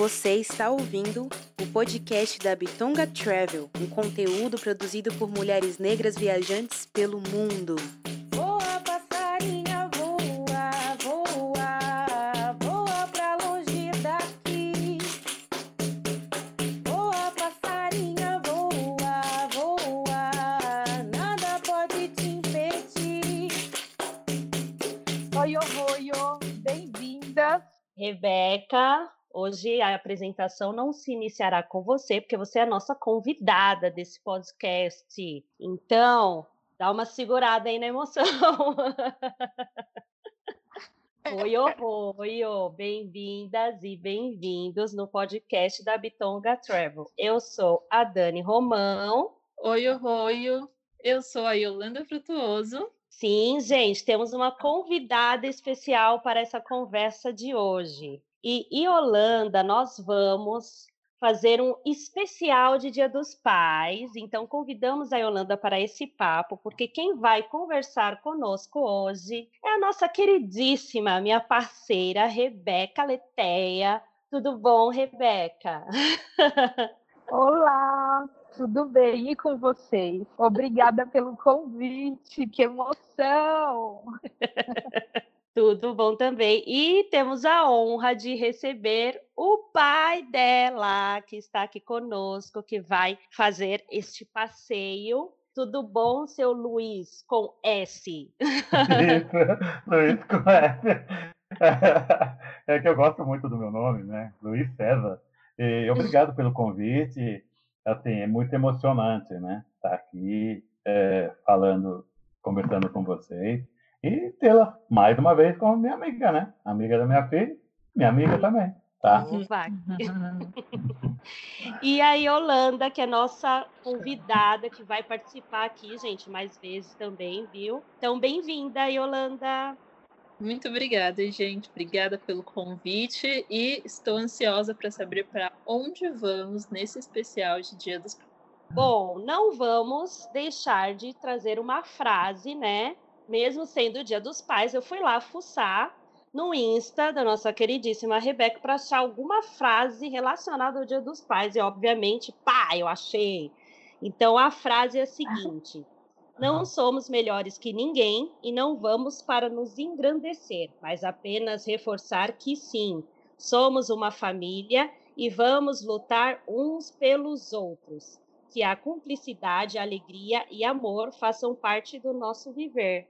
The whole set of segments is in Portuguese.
Você está ouvindo o podcast da Bitonga Travel, um conteúdo produzido por mulheres negras viajantes pelo mundo. Voa, passarinha, voa, voa, voa pra longe daqui. Voa, passarinha, voa, voa, nada pode te impedir. Oi, oi, oi, bem-vindas. Rebeca, hoje a apresentação não se iniciará com você, porque você é a nossa convidada desse podcast. Então, dá uma segurada aí na emoção. Oi, oi, oi, oi, bem-vindas e bem-vindos no podcast da Bitonga Travel. Eu sou a Dani Romão. Oi, oi, eu sou a Yolanda Frutuoso. Sim, gente, temos uma convidada especial para essa conversa de hoje. E Yolanda, nós vamos fazer um especial de Dia dos Pais. Então, convidamos a Yolanda para esse papo, porque quem vai conversar conosco hoje é a nossa queridíssima, minha parceira, Rebeca Leteia. Tudo bom, Rebeca? Olá, tudo bem e com vocês? Obrigada pelo convite, que emoção! Tudo bom também. E temos a honra de receber o pai dela, que está aqui conosco, que vai fazer este passeio. Tudo bom, seu Luiz, com S? Isso, Luiz com S. É que eu gosto muito do meu nome, né? Luiz César. E obrigado pelo convite. Assim, é muito emocionante, né? Estar aqui é, falando, conversando com vocês e tê-la mais uma vez como minha amiga, né? Amiga da minha filha, minha amiga também, tá? Opa. e a Yolanda, que é nossa convidada, que vai participar aqui, gente, mais vezes também, viu? Então, bem-vinda, Yolanda. Muito obrigada, gente. Obrigada pelo convite e estou ansiosa para saber para onde vamos nesse especial de Dia dos. Bom, não vamos deixar de trazer uma frase, né? Mesmo sendo o Dia dos Pais, eu fui lá fuçar no Insta da nossa queridíssima Rebeca para achar alguma frase relacionada ao Dia dos Pais. E, obviamente, pá, eu achei. Então, a frase é a seguinte: Não somos melhores que ninguém e não vamos para nos engrandecer, mas apenas reforçar que sim, somos uma família e vamos lutar uns pelos outros. Que a cumplicidade, alegria e amor façam parte do nosso viver.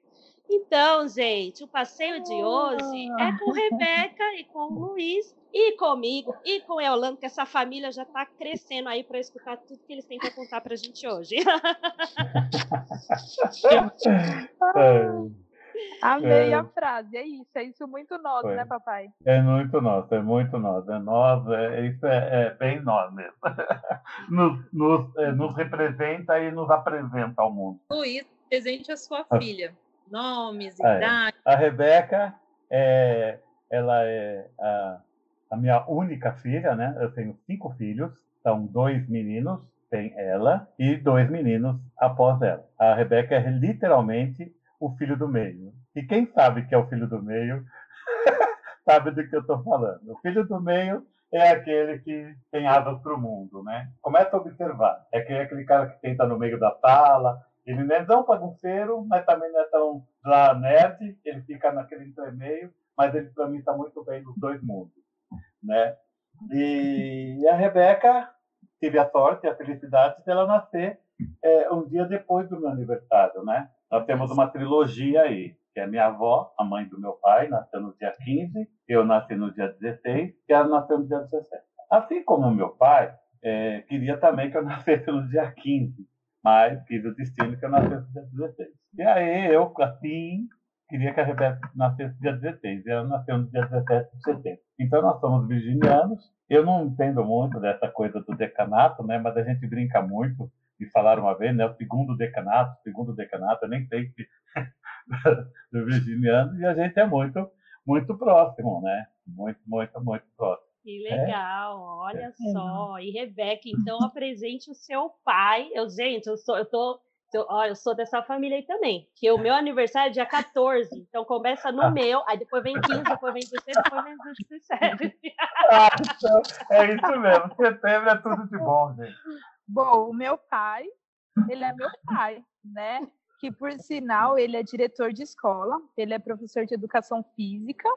Então, gente, o passeio de hoje é com Rebeca e com o Luiz e comigo e com o Eolando, que essa família já está crescendo aí para escutar tudo que eles têm para contar para a gente hoje. Amei É. a frase, é isso, é isso muito nosso, Foi. né, papai? É muito nosso, é muito nosso. É nós, é, isso é, é bem nós mesmo. Nos, nos, é, nos representa e nos apresenta ao mundo. Luiz, presente a sua filha. Nomes, Ah, é. idade. A Rebeca, é, ela é a, a minha única filha, né? Eu tenho cinco filhos, são dois meninos, tem ela, e dois meninos após ela. A Rebeca é literalmente o filho do meio. E quem sabe que é o filho do meio, sabe do que eu estou falando. O filho do meio é aquele que tem asas para o mundo, né? Começa a observar. É aquele, aquele cara que tenta no meio da sala, ele não é tão bagunceiro, mas também não é tão lá nerd, ele fica naquele intermeio, mas ele para mim está muito bem nos dois mundos, né? E a Rebeca tive a sorte, a felicidade dela nascer é, um dia depois do meu aniversário, né? Nós temos uma trilogia aí, que é minha avó, a mãe do meu pai, nasceu no dia 15, eu nasci no dia 16 e ela nasceu no dia 17. Assim como meu pai, é, queria também que eu nascesse no dia 15, mas quis o destino que eu nascesse no dia 16. E aí eu, assim, queria que a Rebeca nascesse no dia 16, e ela nasceu no dia 17 de setembro. Então nós somos virginianos, eu não entendo muito dessa coisa do decanato, né, mas a gente brinca muito, e falaram uma vez, né, o segundo decanato, segundo decanato, eu nem sei que do virginiano, e a gente é muito, muito próximo, né, muito, muito, muito próximo. Que legal, olha só. E Rebeca, então apresente o seu pai. Eu, gente, eu, sou, eu tô Eu, ó, eu sou dessa família aí também. Que o meu aniversário é dia 14. Então começa no meu, aí depois vem 15, depois vem 16, depois vem 17. Ah, então, é isso mesmo. Setembro é tudo de bom, gente. Bom, o meu pai, ele é meu pai, né? Que por sinal ele é diretor de escola, ele é professor de educação física,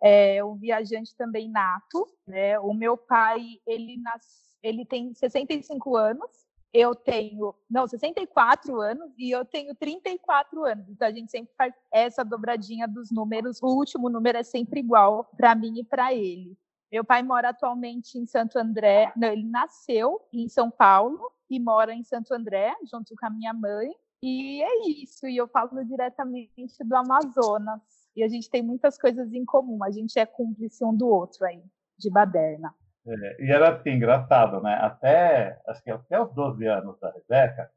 é um viajante também nato, né? O meu pai, ele nas, ele tem 65 anos, eu tenho, não, 64 anos e eu tenho 34 anos. Então a gente sempre faz essa dobradinha dos números, o último número é sempre igual para mim e para ele. Meu pai mora atualmente em Santo André. Não, ele nasceu em São Paulo e mora em Santo André, junto com a minha mãe. E é isso. E eu falo diretamente do Amazonas. E a gente tem muitas coisas em comum. A gente é cúmplice um do outro aí, de baderna. É, e era assim, engraçado, né? Até, acho que até os 12 anos da Rebeca,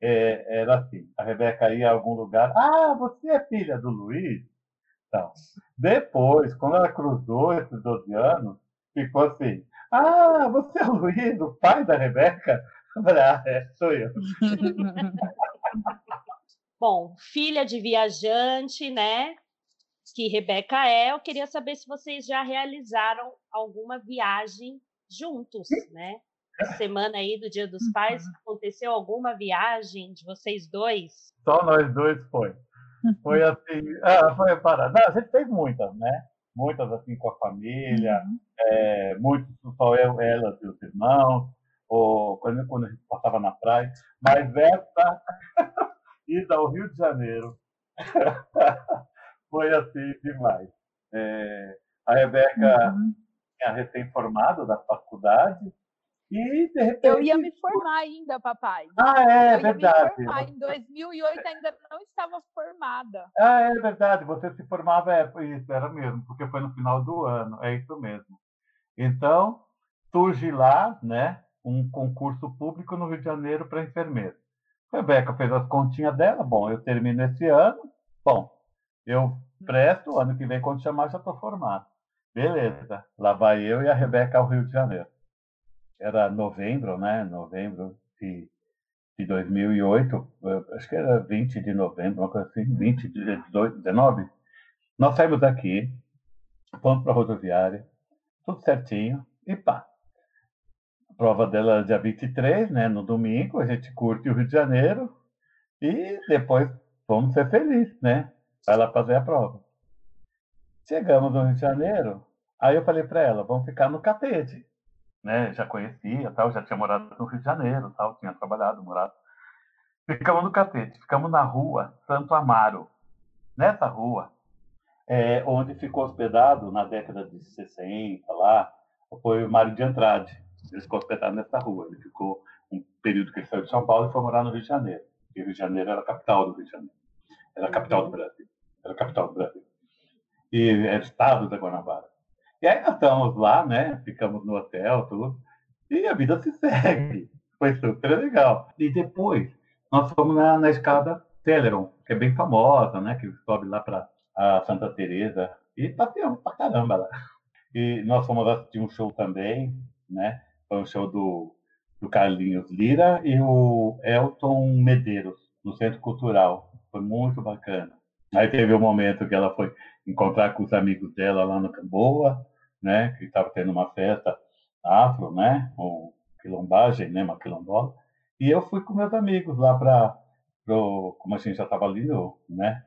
é, era assim, a Rebeca ia a algum lugar, ah, você é filha do Luiz? Então, depois, quando ela cruzou esses 12 anos, ficou assim, ah, você é o Luiz, o pai da Rebeca? Eu falei, ah, é, sou eu. Bom, filha de viajante, né? Que Rebeca é. Eu queria saber se vocês já realizaram alguma viagem juntos, né? Na semana aí do Dia dos Pais, aconteceu alguma viagem de vocês dois? Só nós dois foi. Foi assim, ah, foi para. Não, a gente fez muitas, né? Muitas assim com a família, é, muitos só eu, elas e os irmãos, ou quando, quando a gente passava na praia. Mas essa ida ao Rio de Janeiro foi assim demais. É, a Rebeca Uhum. tinha recém-formado da faculdade e de repente. Eu ia me formar ainda, papai. Ah, é eu ia verdade. me formar. Em 2008 ainda não estava formada. Ah, é verdade. Você se formava, é, isso, era mesmo, porque foi no final do ano, é isso mesmo. Então, surge lá, né, um concurso público no Rio de Janeiro para enfermeiro. Rebeca fez as continhas dela, bom, eu termino esse ano, bom, eu presto, ano que vem, quando chamar, já estou formado. Beleza, lá vai eu e a Rebeca ao Rio de Janeiro. Era novembro, né, novembro de, de 2008, eu acho que era 20 de novembro, uma coisa assim, 20 de 18, 19. Nós saímos daqui, fomos para a rodoviária, tudo certinho, e pá. A prova dela era dia 23, né, no domingo, a gente curte o Rio de Janeiro, e depois vamos ser felizes, né? Vai lá fazer a prova. Chegamos no Rio de Janeiro, aí eu falei para ela, vamos ficar no Catete, né? Já conhecia, tal, já tinha morado no Rio de Janeiro, tal, tinha trabalhado, morado. Ficamos no Catete, ficamos na rua Santo Amaro. Nessa rua, é, onde ficou hospedado na década de 60, lá, foi o Mário de Andrade. Ele ficou hospedado nessa rua. Ele ficou um período que ele saiu de São Paulo e foi morar no Rio de Janeiro. E Rio de Janeiro era a capital do Rio de Janeiro. Era a capital do Brasil. Era a capital do Brasil. E era o estado da Guanabara. E aí nós estamos lá, né? Ficamos no hotel, tudo. E a vida se segue. Foi super legal. E depois, nós fomos na, na escada Celeron, que é bem famosa, né? Que sobe lá para a Santa Teresa e passeamos pra caramba lá. E nós fomos assistir um show também, né? Foi um show do, do Carlinhos Lira e o Elton Medeiros, no Centro Cultural. Foi muito bacana. Aí teve um momento que ela foi encontrar com os amigos dela lá no Camboa, né? Que estava tendo uma festa afro, né? Com quilombagem, né? Uma quilombola. E eu fui com meus amigos lá para, como a gente já estava ali no, né?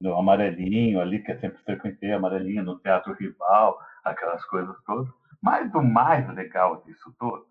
no Amarelinho ali, que eu sempre frequentei Amarelinho, no Teatro Rival, aquelas coisas todas. Mas o mais legal disso tudo,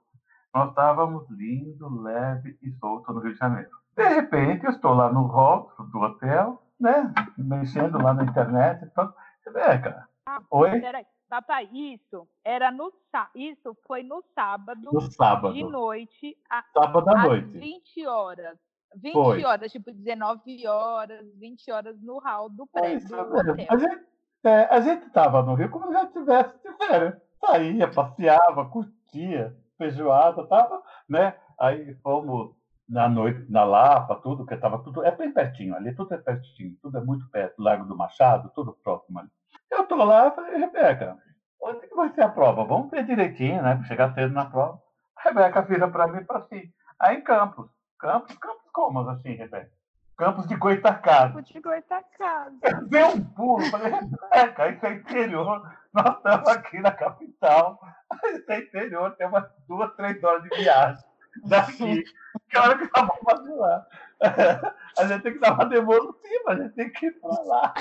nós estávamos lindo, leve e solto no Rio de Janeiro. De repente, eu estou lá no hall do hotel, né, mexendo lá na internet e tal. Você vê, cara? Ah, Oi? Peraí, papai, isso era no isso foi no sábado No sábado. de noite, a- Sábado à às noite. 20 horas. 20 Foi. horas, tipo 19 horas, 20 horas no hall do prédio hotel. A gente, é, a gente tava no Rio como se já tivesse de férias. Saía, passeava, curtia, feijoada, tava, né? Aí fomos na noite, na Lapa, tudo, que tava tudo, é bem pertinho ali, tudo é pertinho, tudo é muito perto, Largo do Machado, tudo próximo ali. Eu tô lá e falei, Rebeca, onde que vai ser a prova? Vamos ver direitinho, né? Chegar cedo na prova. A Rebeca vira para mim e fala assim, aí em Campos. Campos, Campos Como assim, Rebeca? Campos de Goitacazes. Vou te Goitacazes. Deu um pulo, falei, Rebeca, isso é interior, nós estamos aqui na capital, isso é interior, tem umas duas, três horas de viagem daqui. Que hora que nós vamos fazer lá? A gente tem que dar uma devolutiva, a gente tem que ir pra lá.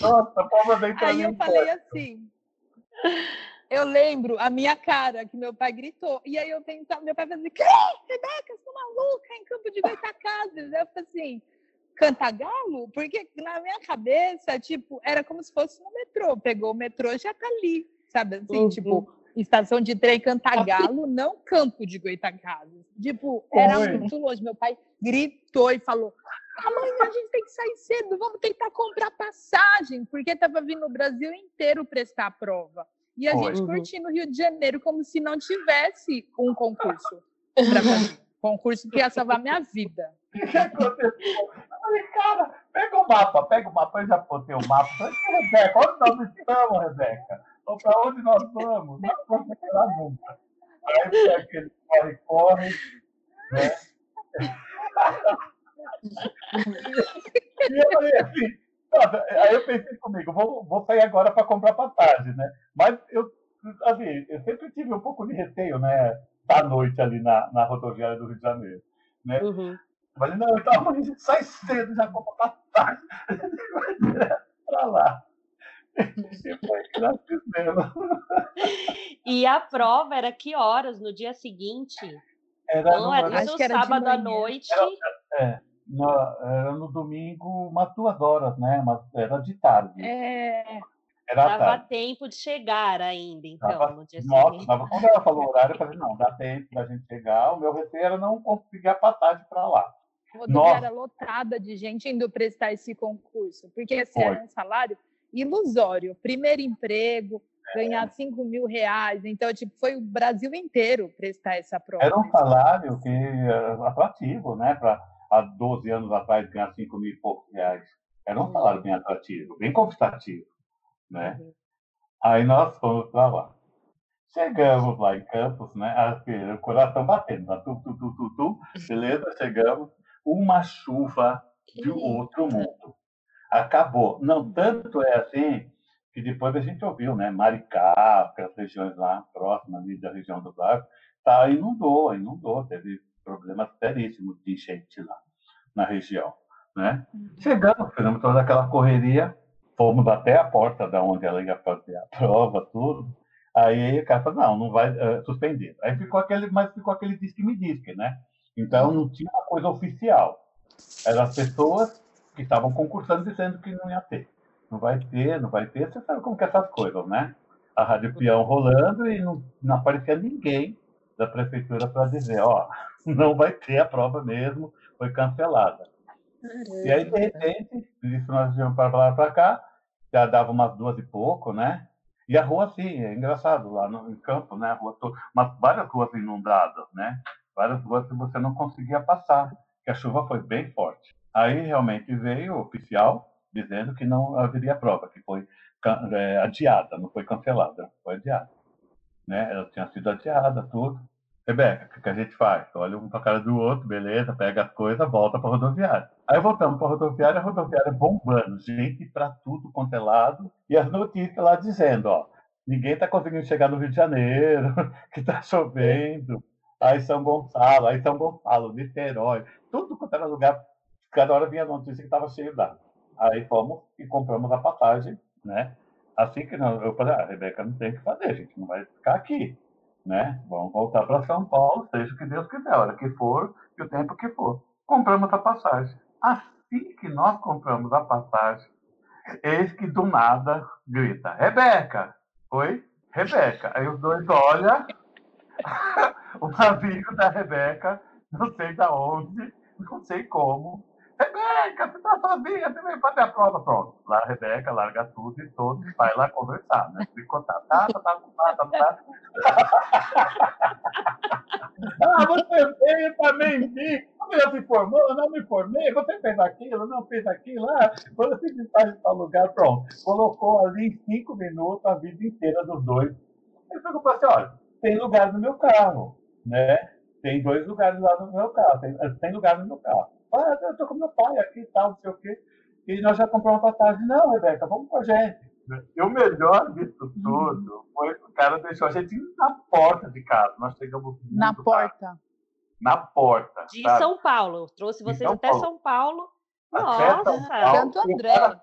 Nossa, a prova vem pra Aí eu falei assim. Eu lembro a minha cara, que meu pai gritou. E aí eu tentava, meu pai fazia, que? Rebeca, você tá maluca em Campo de Goitacazes? Eu falei assim, Cantagalo? Porque na minha cabeça, tipo, era como se fosse no metrô. Pegou o metrô, já tá ali, sabe? Assim, Uhum. tipo, estação de trem Cantagalo, não Campo de Goitacazes. Tipo, era Oi. muito longe. Meu pai gritou e falou, amanhã a gente tem que sair cedo, vamos tentar comprar passagem, porque estava vindo o Brasil inteiro prestar a prova. E a Foi. gente Uhum. curtindo o Rio de Janeiro como se não tivesse um concurso. Concurso que ia salvar minha vida. O que aconteceu? Eu falei, cara, pega o mapa, pega o mapa, eu já botei o mapa. Rebeca, onde nós estamos, Rebeca? Ou para onde nós vamos? Não vamos chegar nunca. Aí foi aquele corre-corre, né? E eu falei assim, nossa, aí eu pensei comigo, vou, vou sair agora para comprar passagem, né? Mas eu, assim, eu sempre tive um pouco de receio, né? Da noite ali na, na rodoviária do Rio de Janeiro. Né? Uhum. Eu falei, não, então a gente sai cedo, já compra passagem, a gente vai direto pra lá. E fizemos. E a prova era que horas no dia seguinte? Era Não, no, era era sábado à noite. é, no, era no domingo, umas duas horas, né? Mas era de tarde. É, Era Dava tarde. tempo de chegar ainda, então, Tava- no dia Nossa, seguinte. tava, quando ela falou o horário, eu falei, não, dá tempo da gente chegar. O meu receio era não conseguir a passagem para lá. rodoviária lotada de gente indo prestar esse concurso, porque esse Foi. era um salário ilusório. Primeiro emprego, É. ganhar 5 mil reais. Então, tipo, foi o Brasil inteiro prestar essa prova. Era um salário que era atrativo, né? Para há 12 anos atrás ganhar 5 mil e poucos reais. Era um salário bem atrativo, bem convidativo, né? Aí nós fomos para lá. Chegamos lá em Campos, né? Assim, o coração batendo, tá? tu, tu, tu, tu, tu, beleza? Chegamos. Uma chuva de outro mundo. Acabou. Não, tanto é assim que depois a gente ouviu, né? Maricá, aquelas regiões lá próximas ali da região do Lago, tá, inundou, inundou, teve problemas seríssimos de enchente lá na região, né? Chegamos, fizemos toda aquela correria, fomos até a porta da onde ela ia fazer a prova, tudo. Aí o cara falou, não, não vai eh, suspender. Aí ficou aquele, mas ficou aquele disque-me disque, né? Então não tinha uma coisa oficial. Eram as pessoas que estavam concursando dizendo que não ia ter. Não vai ter, não vai ter. Você sabe como que é essas coisas, né? A Rádio Peão rolando e não, não aparecia ninguém da prefeitura para dizer, ó, não vai ter a prova mesmo, foi cancelada. E aí, de repente, isso nós íamos para lá para cá, já dava umas duas e pouco, né? E a rua, assim, é engraçado, lá no em campo, né? A rua to... Mas várias ruas inundadas, né? Várias ruas que você não conseguia passar, que a chuva foi bem forte. Aí realmente veio o oficial dizendo que não haveria prova, que foi é, adiada, não foi cancelada, foi adiada. Né? Ela tinha sido adiada, tudo. Rebeca, o que a gente faz? Olha um para a cara do outro, beleza, pega as coisas, volta para a rodoviária. Aí voltamos para a rodoviária, a rodoviária bombando, gente para tudo quanto é lado, e as notícias lá dizendo, ó, ninguém está conseguindo chegar no Rio de Janeiro, que está chovendo, aí São Gonçalo, aí São Gonçalo, Niterói, tudo quanto era lugar, cada hora vinha a notícia que estava cheio d'água. Aí fomos e compramos a passagem, né? Assim que não, eu falei, ah, Rebeca, não tem o que fazer, a gente não vai ficar aqui, né? Vamos voltar para São Paulo, seja o que Deus quiser, a hora que for e o tempo que for. Compramos a passagem. Assim que nós compramos a passagem, eis que do nada grita, Rebeca! Oi? Rebeca. Aí os dois olham, o navio da Rebeca, não sei da onde, não sei como. Rebeca, você tá sozinha, você veio fazer a prova, pronto. Lá a Rebeca larga tudo e todos vai lá conversar, né? Tricotar, tá, tá, tá, tá, tá, tá. Ah, você veio também vi. Você já se formou? Não me formei. Você fez aquilo? Não fez aquilo? Ah, quando você está em tal lugar, pronto. Colocou ali cinco minutos a vida inteira dos dois. Eu falei assim, olha, tem lugar no meu carro, né? Tem dois lugares lá no meu carro. Tem, tem lugar no meu carro. Ah, eu tô com meu pai aqui e tal, não sei o quê. E nós já compramos passagem. Não, Rebeca, vamos com a gente. E o melhor disso tudo foi que o cara deixou a gente na porta de casa. Nós chegamos Na porta. Na porta. De sabe? São Paulo. Trouxe vocês São até Paulo. São Paulo. Até Nossa! São Paulo. Santo André.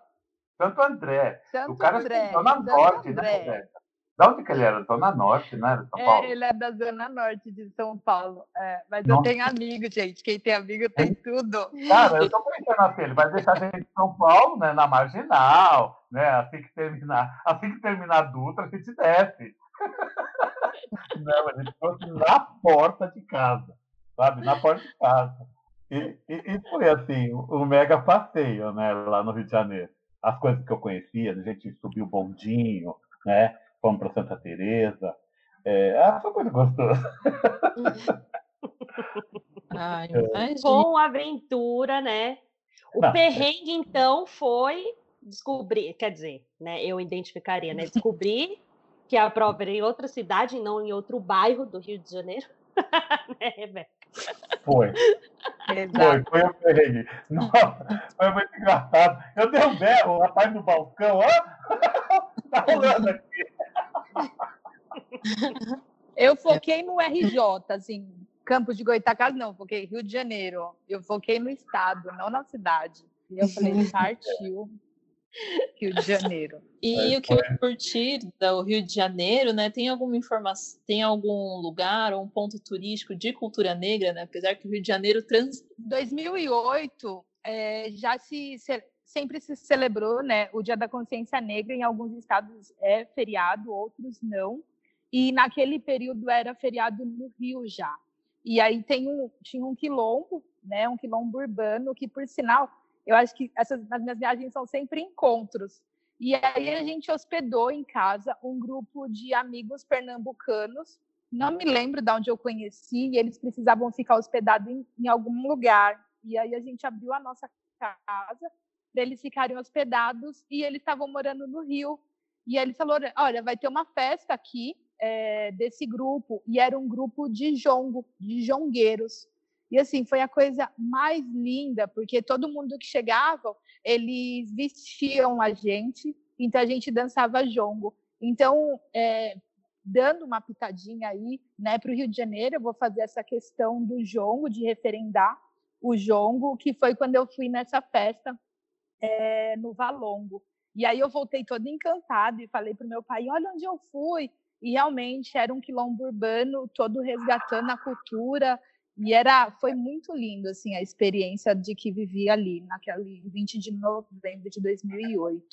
Santo André. Santo o cara André. é Zona Santo Norte, né, André. Rebeca? Da onde que ele era? Zona Norte, né? Era São Paulo. É, ele é da Zona Norte de São Paulo. É, mas Nossa. eu tenho amigo, gente. Quem tem amigo tem tudo. Cara, eu tô pensando assim, ele vai deixar a gente em São Paulo, né, na marginal, né, assim que terminar, assim que terminar a Dutra, a gente desce. Não, a gente trouxe na porta de casa, sabe, na porta de casa. E, e, e foi assim, o, o mega passeio, né, lá no Rio de Janeiro. As coisas que eu conhecia, a gente subiu o bondinho, né, fomos para Santa Teresa. É, ah, foi coisa gostosa. Ai, É. imagina. Com aventura, né? O Não, é. perrengue, então, foi descobrir, quer dizer, né? Eu identificaria, né? Descobrir que a prova era em outra cidade, e não em outro bairro do Rio de Janeiro. né, Rebeca? Foi. Foi, foi o perrengue. Nossa, foi muito engraçado. Eu dei um berro, o rapaz no balcão, ó. tá rolando aqui. Eu foquei no RJ, assim, Campos de Goitacazes, não, foquei Rio de Janeiro. Eu foquei no estado, não na cidade. E eu falei, partiu Rio de Janeiro. E Mas o que eu foi. curti do Rio de Janeiro, né? Tem alguma informação, tem algum lugar ou um ponto turístico de cultura negra, né? Apesar que o Rio de Janeiro trans 2008 eh, já se, sempre se celebrou, né, o Dia da Consciência Negra em alguns estados é feriado, outros não. E naquele período era feriado no Rio já. E aí tem um, tinha um quilombo, né, um quilombo urbano que por sinal, eu acho que essas nas minhas viagens são sempre encontros. E aí a gente hospedou em casa um grupo de amigos pernambucanos não me lembro de onde eu conheci, e eles precisavam ficar hospedados em, em algum lugar. E aí a gente abriu a nossa casa para eles ficarem hospedados e eles estavam morando no Rio. E eles falaram: olha, vai ter uma festa aqui eh, desse grupo. E era um grupo de jongo, de jongueiros. E assim, foi a coisa mais linda, porque todo mundo que chegava, eles vestiam a gente, então a gente dançava jongo. Então, eh, dando uma pitadinha aí, né, para o Rio de Janeiro, eu vou fazer essa questão do jongo, de referendar o jongo, que foi quando eu fui nessa festa eh, no Valongo. E aí eu voltei toda encantada e falei para o meu pai, olha onde eu fui. E realmente era um quilombo urbano, todo resgatando a cultura, e era, foi muito lindo, assim, a experiência de que vivi ali, naquele 20 de novembro de 2008.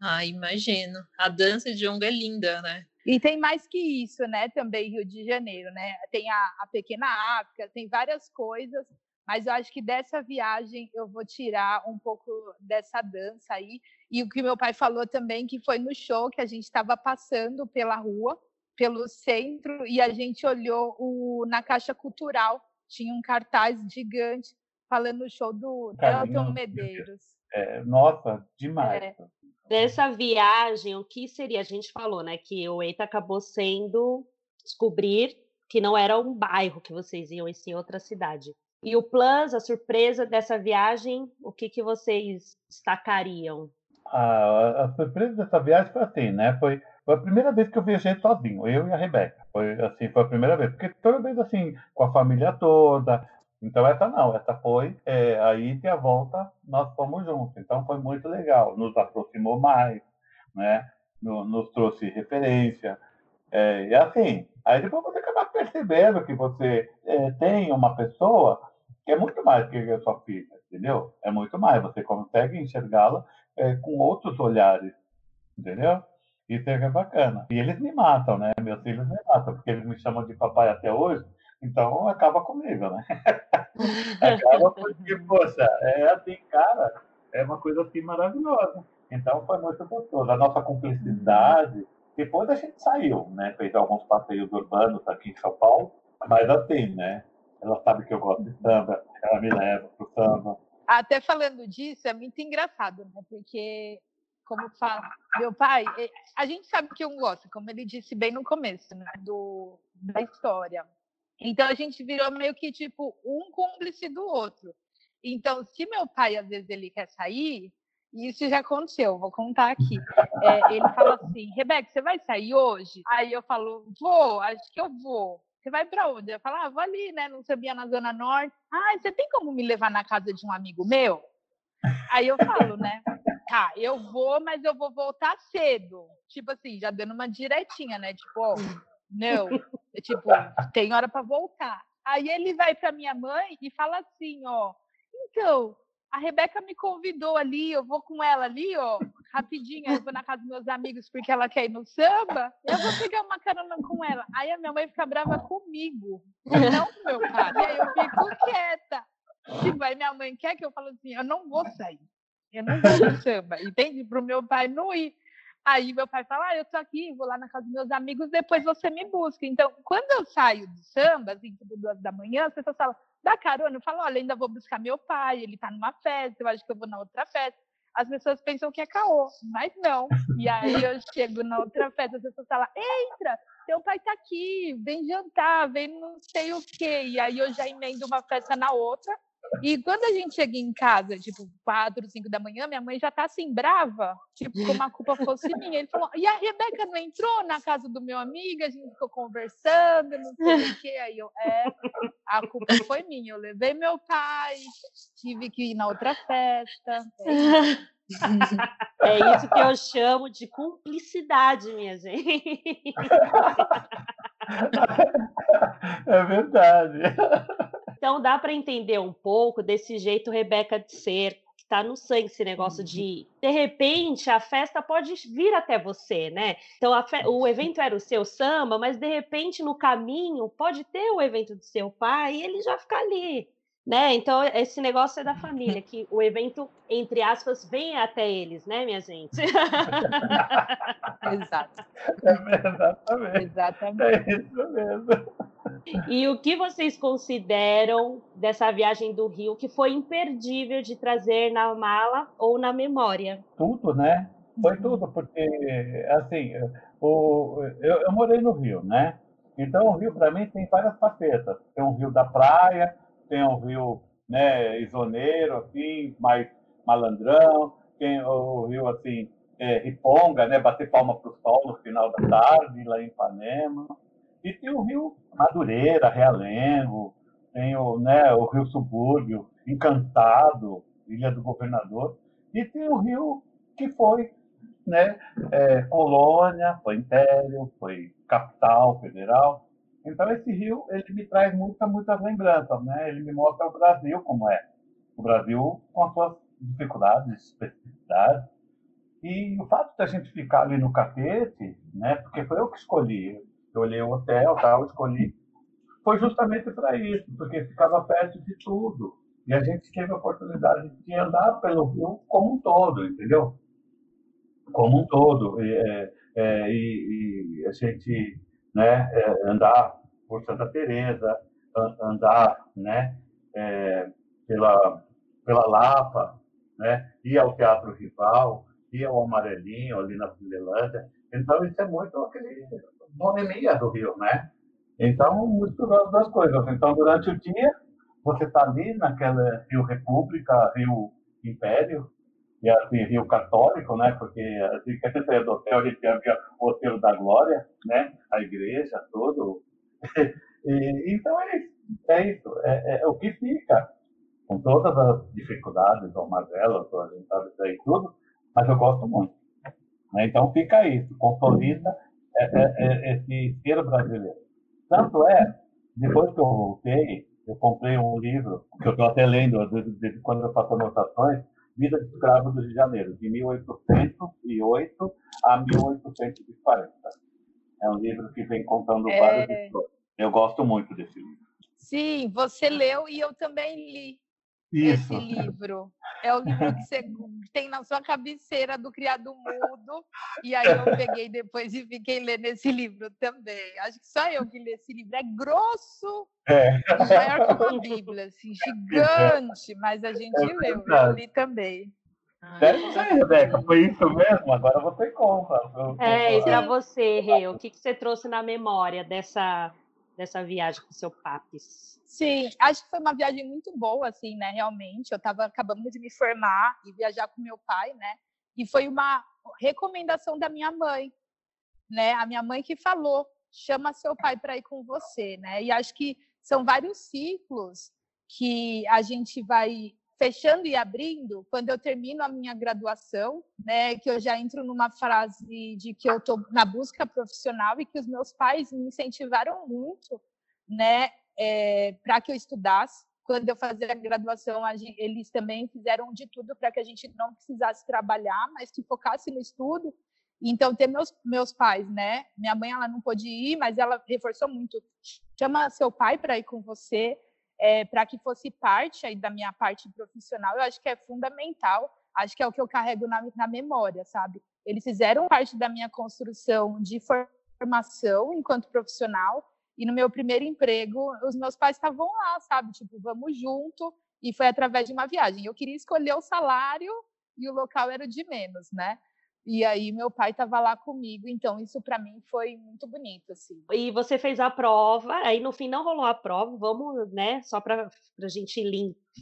Ah, imagino. A dança de jongo é linda, né? E tem mais que isso, né? Também Rio de Janeiro, né? Tem a, a Pequena África, tem várias coisas, mas eu acho que dessa viagem eu vou tirar um pouco dessa dança aí. E o que meu pai falou também, que foi no show que a gente estava passando pela rua, pelo centro, e a gente olhou o, na Caixa Cultural, tinha um cartaz gigante falando o show do Elton Medeiros. É, nossa, demais. É. Dessa viagem, o que seria? A gente falou, né, que o Eita acabou sendo descobrir que não era um bairro que vocês iam, e sim outra cidade. E o plus, a surpresa dessa viagem, o que, que vocês destacariam? A, a surpresa dessa viagem foi assim, né? Foi, foi a primeira vez que eu viajei sozinho, eu e a Rebeca. Foi assim, foi a primeira vez. Porque toda vez assim, com a família toda. Então essa não, essa foi é, a ida e a volta, nós fomos juntos. Então foi muito legal, nos aproximou mais, né? No- Nos trouxe referência. É, e assim, aí depois você acaba percebendo que você é, tem uma pessoa que é muito mais que a sua filha, entendeu? É muito mais, você consegue enxergá-la é, com outros olhares, entendeu? Isso é que é bacana. E eles me matam, né? Meus filhos me matam, porque eles me chamam de papai até hoje, então acaba comigo, né? acaba porque, poxa, é assim, cara, é uma coisa assim maravilhosa. Então foi muito gostoso. A nossa cumplicidade. Depois a gente saiu, né? Fez alguns passeios urbanos aqui em São Paulo, mas assim, né? Ela sabe que eu gosto de samba, ela me leva pro samba. Até falando disso, é muito engraçado, né? Porque, como fala, meu pai, a gente sabe que um gosta, como ele disse bem no começo, né? Do, da história. Então a gente virou meio que tipo um cúmplice do outro. Então, se meu pai, às vezes, ele quer sair, isso já aconteceu, vou contar aqui. É, ele fala assim, Rebeca, você vai sair hoje? Aí eu falo, vou, acho que eu vou. Você vai para onde? Eu falo, ah, vou ali, né? Não sabia na Zona Norte. Ah, você tem como me levar na casa de um amigo meu? Aí eu falo, né? Tá, eu vou, mas eu vou voltar cedo. Tipo assim, já dando uma diretinha, né? Tipo, ó, não, é tipo, tem hora para voltar. Aí ele vai para minha mãe e fala assim, ó, então, a Rebeca me convidou ali, eu vou com ela ali, ó, rapidinho, eu vou na casa dos meus amigos porque ela quer ir no samba, eu vou pegar uma carona com ela. Aí a minha mãe fica brava comigo, não com meu pai. E aí eu fico quieta. Tipo, aí minha mãe quer que eu fale assim, eu não vou sair, eu não vou no samba, entende? Para o meu pai não ir. Aí meu pai fala, ah, eu tô aqui, vou lá na casa dos meus amigos, depois você me busca. Então, quando eu saio do samba, assim, tipo duas da manhã, as pessoas falam, dá carona? Eu falo, olha, ainda vou buscar meu pai, ele tá numa festa, eu acho que eu vou na outra festa. As pessoas pensam que é caô, mas não. E aí eu chego na outra festa, as pessoas falam, entra, teu pai tá aqui, vem jantar, vem não sei o quê. E aí eu já emendo uma festa na outra, e quando a gente chega em casa, tipo, quatro, cinco da manhã, minha mãe já tá assim, brava, tipo, como a culpa fosse minha. Ele falou, e a Rebeca não entrou na casa do meu amigo, a gente ficou conversando, não sei o quê. Aí eu, é, a culpa foi minha. Eu levei meu pai, tive que ir na outra festa. É isso que eu chamo de cumplicidade, minha gente. É verdade. Então dá para entender um pouco desse jeito Rebeca de ser, que está no sangue esse negócio de de repente a festa pode vir até você, né? Então fe... o evento era o seu samba, mas de repente no caminho pode ter o evento do seu pai e ele já fica ali. Né? Então, esse negócio é da família, que o evento, entre aspas, vem até eles, né, minha gente? Exato. É, exatamente. Exatamente. É isso mesmo. E o que vocês consideram dessa viagem do Rio que foi imperdível de trazer na mala ou na memória? Tudo, né? Foi tudo, porque, assim, o, eu, eu morei no Rio, né? Então, o Rio, para mim, tem várias facetas. Tem um rio da praia, tem um rio né, isoneiro, assim, mais malandrão, tem o rio, assim, é, riponga, né, bater palma para o sol no final da tarde, lá em Ipanema. E tem o rio Madureira, Realengo, tem o, né, o rio Subúrbio, Encantado, Ilha do Governador, e tem o rio que foi né, é, colônia, foi império, foi capital federal. Então esse rio ele me traz muitas, muitas lembranças, né? Ele me mostra o Brasil como é, o Brasil com as suas dificuldades, especificidades. E o fato da gente ficar ali no catete, né? Porque foi eu que escolhi, eu olhei o hotel, tal, escolhi, foi justamente para isso, porque ficava perto de tudo. E a gente teve a oportunidade de andar pelo rio como um todo, entendeu? Como um todo. E, é, é, e, e a gente né, é, andar por Santa Teresa, andar né, é, pela, pela Lapa, né, ir ao Teatro Rival, ir ao Amarelinho, ali na Finlândia. Então, isso é muito aquele bonemia do Rio, né? Então, misturando as duas coisas. Então, durante o dia, você está ali naquela Rio República, Rio Império, e assim, Rio Católico, né? Porque que a gente saía do hotel, a gente havia o Hotel da Glória, né? A igreja, tudo. e, então é isso, é isso, é, é, o que fica, com todas as dificuldades, ou mazelas, ou a gente sabe isso aí tudo, mas eu gosto muito. Né? Então fica isso, consolida é, é, é, esse ser brasileiro. Tanto é, depois que eu voltei, eu comprei um livro, que eu estou até lendo, vezes, quando eu faço anotações, Vida de Escravo do Rio de Janeiro, de 1808 a 1840. É um livro que vem contando É. várias histórias. Eu gosto muito desse livro. Sim, você leu e eu também li Isso. esse livro. É o livro que você tem na sua cabeceira do Criado Mudo. E aí eu peguei depois e fiquei lendo esse livro também. Acho que só eu que li esse livro. É grosso, É. maior que uma Bíblia, assim, gigante, mas a gente É leu, eu li também. Deve ser, Rebeca. Foi isso mesmo? Agora você conta. É, e para você, Rê, o que, que você trouxe na memória dessa, dessa viagem com seu papis? Sim, acho que foi uma viagem muito boa, assim, né? Realmente, eu estava acabando de me formar e viajar com meu pai, né? E foi uma recomendação da minha mãe, né? A minha mãe que falou, chama seu pai para ir com você, né? E acho que são vários ciclos que a gente vai fechando e abrindo quando eu termino a minha graduação, né, que eu já entro numa fase de que eu estou na busca profissional e que os meus pais me incentivaram muito, né, é, para que eu estudasse. Quando eu fazia a graduação, a gente, eles também fizeram de tudo para que a gente não precisasse trabalhar, mas que focasse no estudo. Então, ter meus, meus pais, né? Minha mãe, ela não pôde ir, mas ela reforçou muito. Chama seu pai para ir com você, é, para que fosse parte aí da minha parte profissional, eu acho que é fundamental, acho que é o que eu carrego na, na memória, sabe? Eles fizeram parte da minha construção de formação enquanto profissional, e no meu primeiro emprego, os meus pais estavam lá, sabe? Tipo, vamos junto, e foi através de uma viagem. Eu queria escolher o salário e o local era de menos, né? E aí meu pai estava lá comigo, então isso para mim foi muito bonito, assim. E você fez a prova, aí no fim não rolou a prova, vamos, né, só para a gente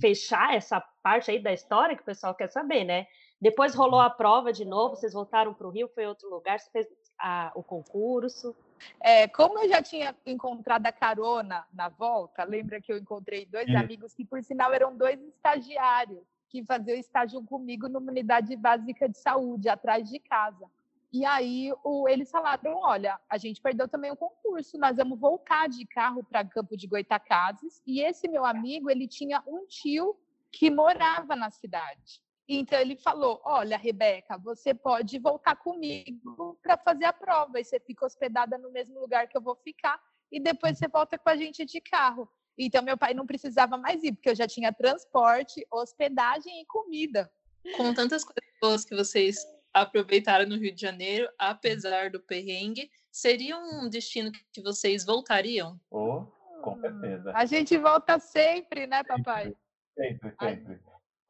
fechar essa parte aí da história que o pessoal quer saber, né? Depois rolou a prova de novo, vocês voltaram para o Rio, foi outro lugar, você fez a, o concurso. É, como eu já tinha encontrado a carona na volta, lembra que eu encontrei dois amigos que, por sinal, eram dois estagiários que fazia o estágio comigo numa unidade básica de saúde, atrás de casa. E aí o, eles falaram: olha, a gente perdeu também o concurso, nós vamos voltar de carro para Campo de Goitacazes. E esse meu amigo, ele tinha um tio que morava na cidade. Então ele falou: Olha, Rebeca, você pode voltar comigo para fazer a prova. E você fica hospedada no mesmo lugar que eu vou ficar. E depois você volta com a gente de carro. Então, meu pai não precisava mais ir, porque eu já tinha transporte, hospedagem e comida. Com tantas coisas boas que vocês aproveitaram no Rio de Janeiro, apesar do perrengue, seria um destino que vocês voltariam? Oh, com certeza. A gente volta sempre, né, papai? Sempre, sempre.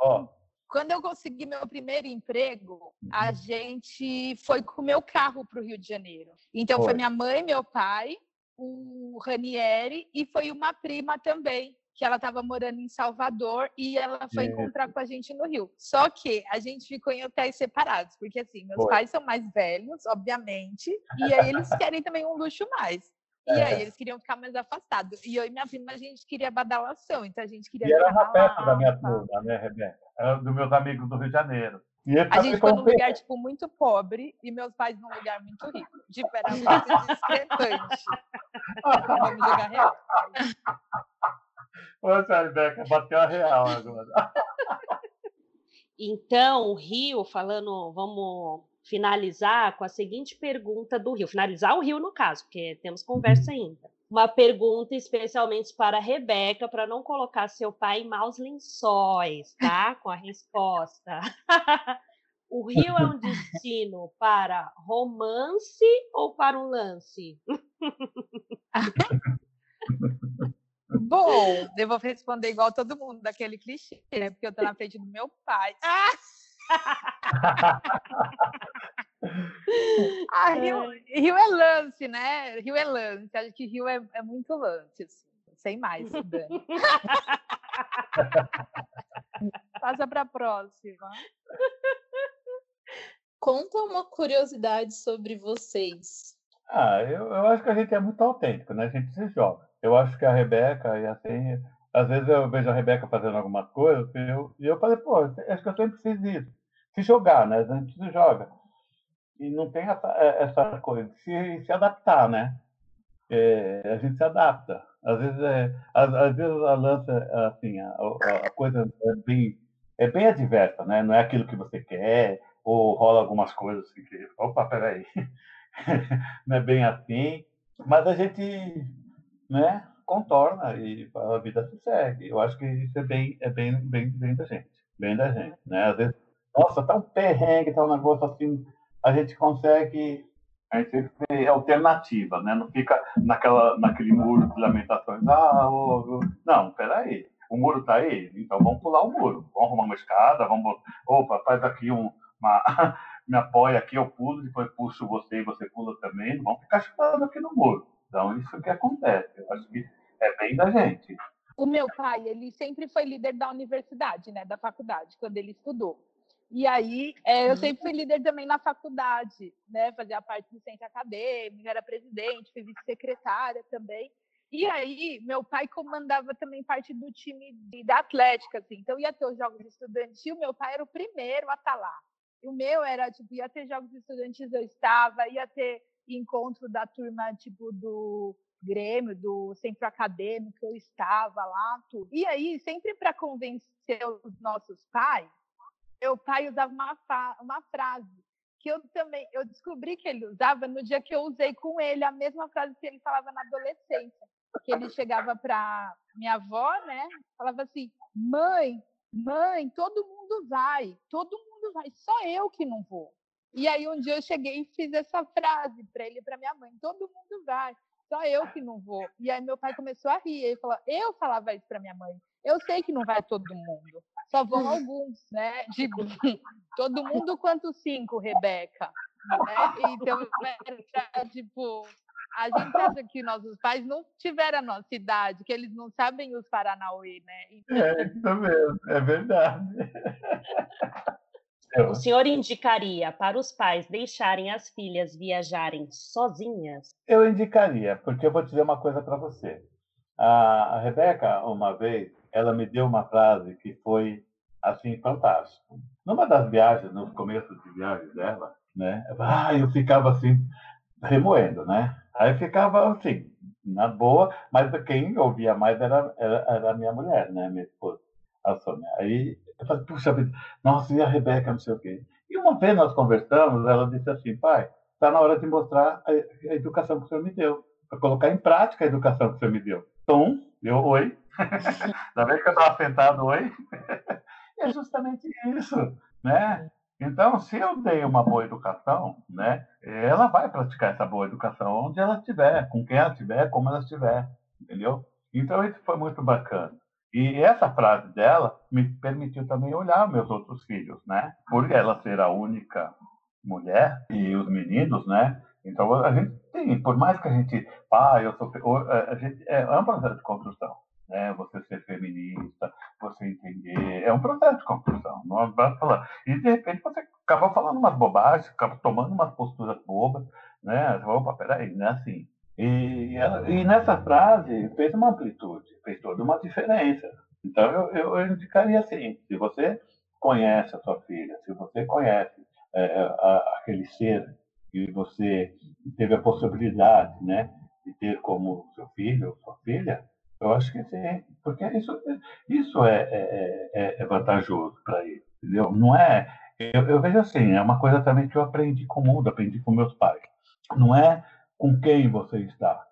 Ó, oh. Quando eu consegui meu primeiro emprego, a uhum. gente foi com o meu carro para o Rio de Janeiro. Então, foi. foi minha mãe, meu pai, o Ranieri e foi uma prima também, que ela estava morando em Salvador e ela foi é. encontrar com a gente no Rio. Só que a gente ficou em hotéis separados, porque assim, meus foi. pais são mais velhos, obviamente, e aí eles querem também um luxo mais. E é. aí eles queriam ficar mais afastados. E eu e minha prima, a gente queria badalação, então a gente queria... E era peça da minha turma, né, Rebeca? Era dos meus amigos do Rio de Janeiro. A gente ficou num lugar, tipo, muito pobre e meus pais num lugar muito rico. Tipo, era muito discrepante. Vamos jogar real. Poxa, Rebeca, bateu a real agora. Então, o Rio, falando, vamos finalizar com a seguinte pergunta do Rio. Finalizar o Rio, no caso, porque temos conversa ainda. Uma pergunta especialmente para a Rebeca, para não colocar seu pai em maus lençóis, tá? Com a resposta. o Rio é um destino para romance ou para um lance? Bom, eu vou responder igual todo mundo, daquele clichê, né? Porque eu tô na frente do meu pai. Ah! ah, Rio, Rio é lance, né? Rio é lance. Acho que Rio é, é muito lance, assim. Sem mais, Dani. Passa para a próxima. Conta uma curiosidade sobre vocês. Ah, eu, eu acho que a gente é muito autêntico, né? A gente se joga. Eu acho que a Rebeca, e assim, às vezes eu vejo a Rebeca fazendo algumas coisas e eu, e eu falei, pô, acho que eu sempre fiz isso. Se jogar, né? A gente se joga e não tem essa, é, essa coisa de se, se adaptar, né? É, a gente se adapta. Às vezes, é, às, às vezes a lança, assim, a, a, coisa é bem, é bem adversa, né? Não é aquilo que você quer, ou rola algumas coisas assim que, opa, peraí, não é bem assim. Mas a gente, né, contorna e a vida se segue. Eu acho que isso é bem, é bem, bem, bem da gente, bem da gente, né? Às vezes, nossa, tá um perrengue, tá um negócio assim a gente consegue a gente tem alternativa, né? Não fica naquela, naquele muro de lamentações. Ah, oh, oh. não, peraí. O muro está aí, então vamos pular o muro. Vamos arrumar uma escada, vamos. Opa, faz aqui um, uma. Me apoia aqui, eu pulo, depois puxo você e você pula também. Não vamos ficar chutando aqui no muro. Então, isso que acontece. Eu acho que é bem da gente. O meu pai, ele sempre foi líder da universidade, né, da faculdade, quando ele estudou. E aí, é, eu sempre fui líder também na faculdade, né, fazia parte do centro acadêmico, era presidente, fui vice-secretária também. E aí, meu pai comandava também parte do time de, da Atlética, assim. Então, ia ter os jogos estudantil, meu pai era o primeiro a estar lá. E o meu era, tipo, ia ter jogos estudantis, eu estava, ia ter encontro da turma, tipo, do Grêmio, do centro acadêmico, eu estava lá, tudo. E aí, sempre para convencer os nossos pais, meu pai usava uma, uma frase que eu também, eu descobri que ele usava no dia que eu usei com ele a mesma frase que ele falava na adolescência, que ele chegava para minha avó, né? Falava assim: "Mãe, mãe, todo mundo vai, todo mundo vai, só eu que não vou". E aí um dia eu cheguei e fiz essa frase para ele e para minha mãe: "Todo mundo vai, só eu que não vou". E aí meu pai começou a rir, ele falou: "Eu falava isso para minha mãe. Eu sei que não vai todo mundo, só vão alguns, né? Tipo, todo mundo quanto cinco, Rebeca, né? Então, era, tipo, a gente acha que nossos pais não tiveram a nossa idade, que eles não sabem os Paranauê, né? Então, É isso mesmo, é verdade. O senhor indicaria para os pais deixarem as filhas viajarem sozinhas? Eu indicaria, porque eu vou dizer uma coisa para você. A, a Rebeca, uma vez, ela me deu uma frase que foi, assim, fantástica. Numa das viagens, nos começos de viagem dela, né? Ah, eu ficava assim, remoendo, né? Aí ficava assim, na boa, mas quem ouvia mais era, era, era a minha mulher, né? Minha esposa, a Sônia. Aí eu falei, puxa vida, nossa, e a Rebeca, não sei o quê. E uma vez nós conversamos, ela disse assim, pai, está na hora de mostrar a, a educação que o senhor me deu, para colocar em prática a educação que o senhor me deu. Então, eu, oi. Ainda bem que eu estava sentado, oi. é justamente isso, né? Então, se eu dei uma boa educação, né, ela vai praticar essa boa educação onde ela estiver, com quem ela estiver, como ela estiver, entendeu? Então, isso foi muito bacana. E essa frase dela me permitiu também olhar meus outros filhos, né? Por ela ser a única mulher e os meninos, né? Então, a gente tem, por mais que a gente, ah, eu sou, a gente, é, é um processo de construção, né? Você ser feminista, você entender, é um processo de construção, não é basta falar. E, de repente, você acaba falando umas bobagens, acaba tomando umas posturas bobas, né? Opa, peraí, não é assim. E, ela- e nessa frase fez uma amplitude, fez toda uma diferença. Então, eu, eu, eu indicaria assim, se você conhece a sua filha, se você conhece é, a- aquele ser que você teve a possibilidade, né, de ter como seu filho ou sua filha, eu acho que sim, porque isso, isso é, é, é- é vantajoso para ele, entendeu? Não é, eu, eu vejo assim, é uma coisa também que eu aprendi com o mundo, aprendi com meus pais. Não é com quem você está,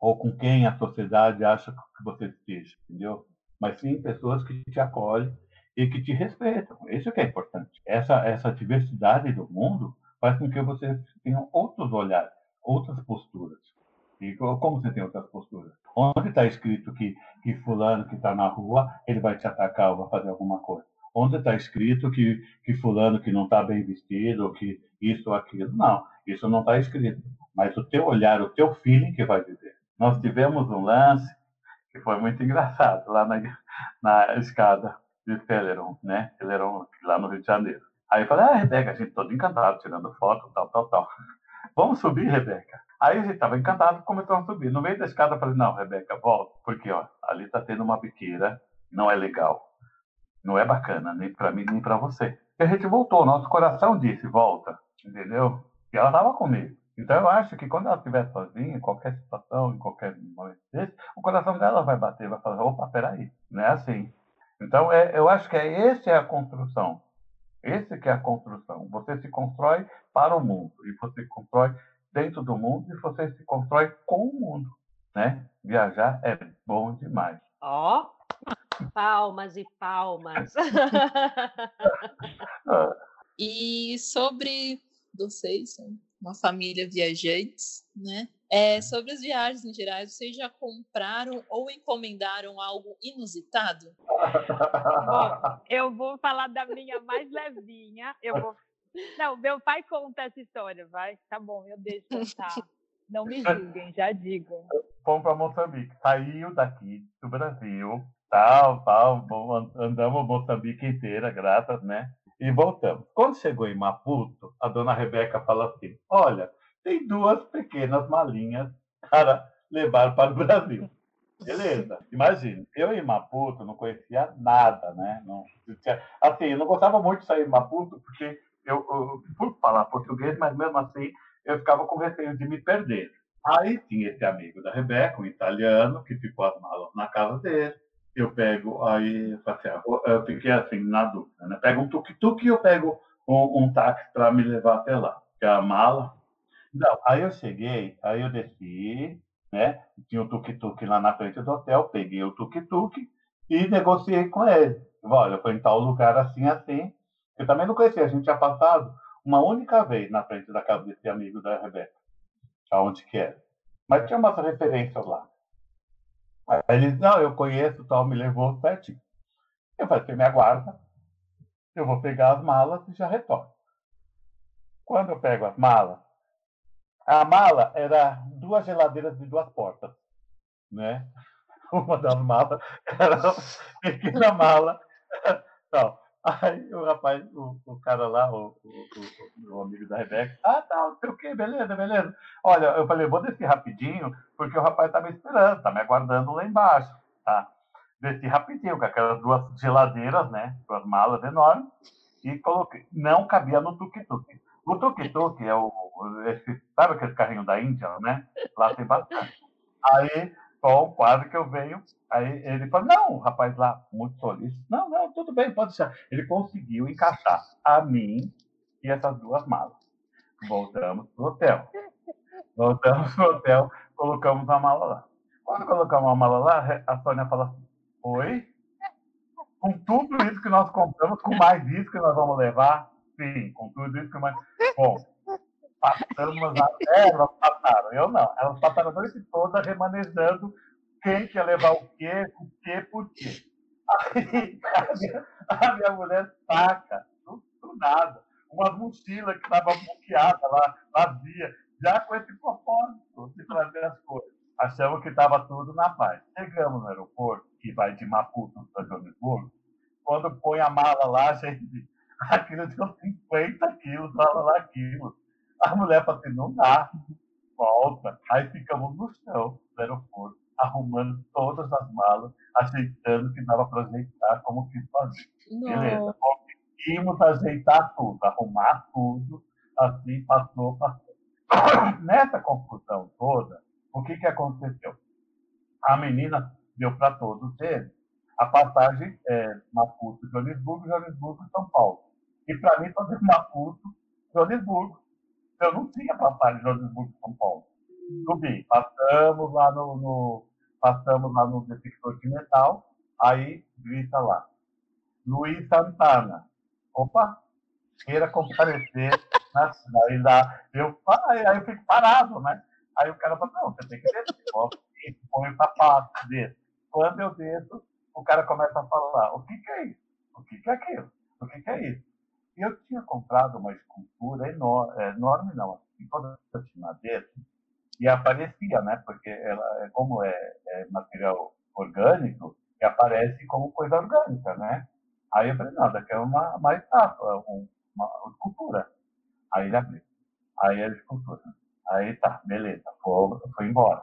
ou com quem a sociedade acha que você esteja, entendeu? Mas sim pessoas que te acolhem e que te respeitam. Isso que é importante. Essa, essa diversidade do mundo faz com que você tenha outros olhares, outras posturas. E co- como você tem outras posturas? Onde está escrito que, que fulano que está na rua, ele vai te atacar ou vai fazer alguma coisa? Onde está escrito que, que fulano que não está bem vestido, ou que isso ou aquilo? Não, isso não está escrito. Mas o teu olhar, o teu feeling que vai dizer. Nós tivemos um lance que foi muito engraçado lá na, na escada de Teleron, né? Teleron, lá no Rio de Janeiro. Aí eu falei, ah, Rebeca, a gente todo encantado, tirando foto, tal, tal, tal. Vamos subir, Rebeca? Aí a gente estava encantado, começou a subir. No meio da escada, eu falei, não, Rebeca, volta, porque ó, ali está tendo uma biqueira, não é legal. Não é bacana, nem para mim, nem para você. E a gente voltou, nosso coração disse, volta, entendeu? E ela estava comigo. Então eu acho que quando ela estiver sozinha, em qualquer situação, em qualquer momento desse, o coração dela vai bater, vai falar, opa, peraí, não é assim. Então é, eu acho que é esse é a construção. Esse que é a construção. Você se constrói para o mundo e você constrói dentro do mundo e você se constrói com o mundo, né? Viajar é bom demais. Ó, palmas e palmas. Ah, E sobre vocês, são uma família viajantes, né? É, sobre as viagens em geral, vocês já compraram ou encomendaram algo inusitado? Bom, eu vou falar da minha mais levinha. Eu vou. Não, meu pai conta essa história, vai. Tá bom, eu deixo contar. Não me julguem, já digo. Fomos para Moçambique. Saiu daqui do Brasil, tal, tal. Andamos Moçambique inteira, graças, né? E voltamos. Quando chegou em Maputo, a dona Rebeca fala assim: Olha, tem duas pequenas malinhas para levar para o Brasil. Beleza, imagina, eu em Maputo não conhecia nada, né? Não, assim, eu não gostava muito de sair em Maputo, porque eu, eu por falar português, mas mesmo assim eu ficava com receio de me perder. Aí tinha esse amigo da Rebeca, um italiano, que ficou as malas na casa dele. Eu pego, aí eu assim, ah, fiquei assim, na dúvida, né? Pego um tuk-tuk e eu pego um, um táxi para me levar até lá. Porque a mala. Não, aí eu cheguei, aí eu desci, né? Tinha o tuk-tuk lá na frente do hotel, peguei o tuk-tuk e negociei com ele. Olha, fui em tal lugar assim, assim. Eu também não conhecia, a gente tinha passado uma única vez na frente da casa desse amigo da Rebeca, aonde que era. Mas tinha umas referências lá. Aí ele disse, não, eu conheço, tal, me levou certinho. Eu falei, você me aguarda, eu vou pegar as malas e já retorno. Quando eu pego as malas, a mala era duas geladeiras de duas portas, né? Uma das malas era uma pequena mala. Não. Aí o rapaz, o, o cara lá, o, o, o- amigo da Rebeca, ah, tá, não sei o quê, beleza, beleza. Olha, eu falei, vou descer rapidinho, porque o rapaz tá me esperando, tá me aguardando lá embaixo, tá? Desci rapidinho, com aquelas duas geladeiras, né? Duas malas enormes, e coloquei. Não cabia no tuk-tuk. O tuk-tuk é o. Esse, sabe aquele carrinho da Índia, né? Lá tem bastante. Aí, bom, quase que eu venho. Aí ele falou: não, o rapaz lá, muito solícito. Não, não, tudo bem, pode deixar. Ele conseguiu encaixar a mim e essas duas malas. Voltamos pro hotel. Voltamos pro hotel, colocamos a mala lá. Quando colocamos a mala lá, a Sônia fala assim: Oi? Com tudo isso que nós compramos, com mais isso que nós vamos levar? Sim, com tudo isso que mais. Bom, Elas passaram, eu não. Elas passaram a noite toda remanejando quem quer levar o quê, o quê, por quê. Aí a minha, a minha mulher saca, do, do nada, uma mochila que estava bloqueada lá, vazia, já com esse propósito de trazer as coisas. Achamos que estava tudo na paz. Chegamos no aeroporto, que vai de Maputo para Joanesburgo, quando põe a mala lá, gente, aquilo deu 50 quilos, estava lá quilos. A mulher falou assim, não dá, volta. Aí ficamos no chão do aeroporto, arrumando todas as malas, ajeitando que dava para ajeitar como quis fazer. Beleza, conseguimos ajeitar tudo, arrumar tudo, assim passou, passou. Nessa confusão toda, o que, que aconteceu? A menina deu para todos eles a passagem é, Maputo, Joanesburgo, Joanesburgo, São Paulo. E para mim, fazer Maputo, Joanesburgo. Eu não tinha passagem Joanesburgo, São Paulo. Subi, passamos lá no, no- passamos lá no detector de metal, aí grita lá. Luiz Santana. Opa, queira comparecer na cidade lá. Eu, aí, aí eu fico parado, né? Aí o cara fala, não, você tem que descer. Põe o sapato, desce. Quando eu desço, o cara começa a falar, o que, que é isso? O que, que é aquilo? O que, que é isso? Eu tinha comprado uma escultura enorme, enorme não, assim, toda de madeira, e aparecia, né? Porque ela, é como é, é material orgânico, aparece como coisa orgânica, né? Aí eu falei, não, daqui é uma, uma estátua, um- uma, escultura. Aí ele abriu. Aí a escultura. Aí tá, beleza, foi, foi embora.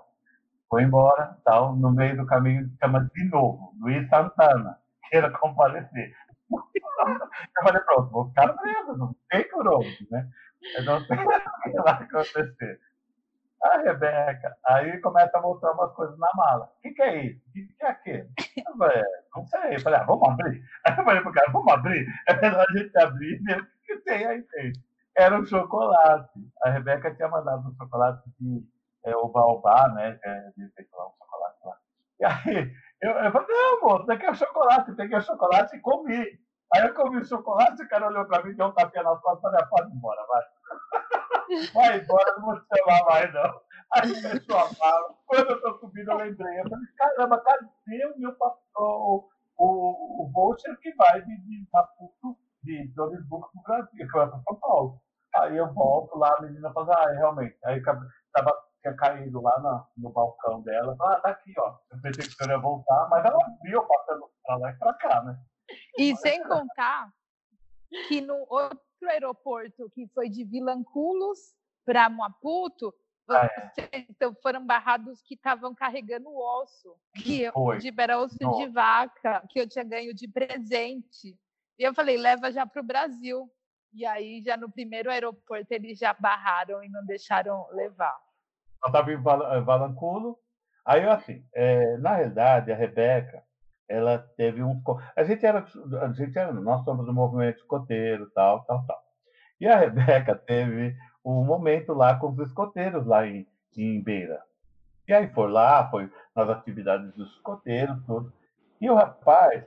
Foi embora, tal, no meio do caminho chama de novo, Luiz Santana, queira comparecer. Eu falei, pronto, vou ficar preso, não tem por onde, né? Eu não sei o que vai acontecer. A Rebeca, aí começa a mostrar umas coisas na mala. O que, que é isso? O que, que é aquilo? Eu falei, não sei. Eu falei, ah, vamos abrir. Aí eu falei pro cara, vamos abrir? É melhor a gente abrir e ver o que tem aí dentro. Era um chocolate. A Rebeca tinha mandado um chocolate de é, o Baobá, né? É de sei lá, um chocolate lá. E aí eu, eu falei, não, moço, daqui é o chocolate. Eu peguei o chocolate e comi. Aí eu comi o chocolate, o cara olhou pra mim, deu um tapinha nas costas e falei, ah, pode ir embora, vai. Vai embora, não vou te chamar mais, não. Aí fechou a mala. Quando eu tô subindo, eu lembrei. Eu falei, caramba, cadê o meu papel, o, o, o voucher que vai de, de de Joanesburgo pro Brasil, que vai para São Paulo. Aí eu volto lá, a menina fala, ah, realmente. Aí tava tinha caído lá no, no balcão dela. Ah, tá aqui, ó. Eu pensei que o senhor ia voltar, mas ela viu passando pra lá e pra cá, né? E sem contar que no outro aeroporto, que foi de Vilanculos para Maputo, Ah, é. então foram barrados que estavam carregando o osso, que eu, de era osso de vaca, que eu tinha ganho de presente. E eu falei, leva já para o Brasil. E aí, já no primeiro aeroporto, eles já barraram e não deixaram levar. Val- eh, Valanculo. Aí, assim, eh, na realidade, a Rebeca, ela teve um... A gente era, a gente era, nós somos do movimento escoteiro, tal, tal, tal. E a Rebeca teve um momento lá com os escoteiros lá em, em Beira. E aí foi lá, foi nas atividades dos escoteiros, tudo. E o rapaz,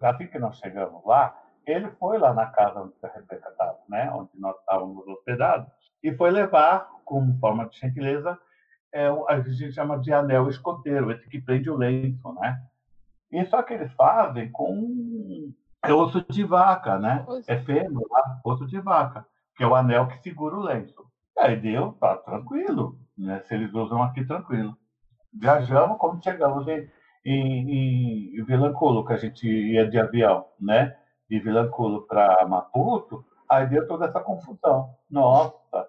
assim que nós chegamos lá, ele foi lá na casa onde a Rebeca estava, né? Onde nós estávamos hospedados, e foi levar, como forma de gentileza, é, a gente chama de anel escoteiro, esse que prende o lenço, né? E só que eles fazem com é osso de vaca, né? É fêmur, lá, osso de vaca, que é o anel que segura o lenço. Aí deu, tá tranquilo, né? Se eles usam aqui, tranquilo. Viajamos, como chegamos em, em, em Vilanculo, que a gente ia de avião, né? De Vilanculo para Maputo, aí deu toda essa confusão. Nossa!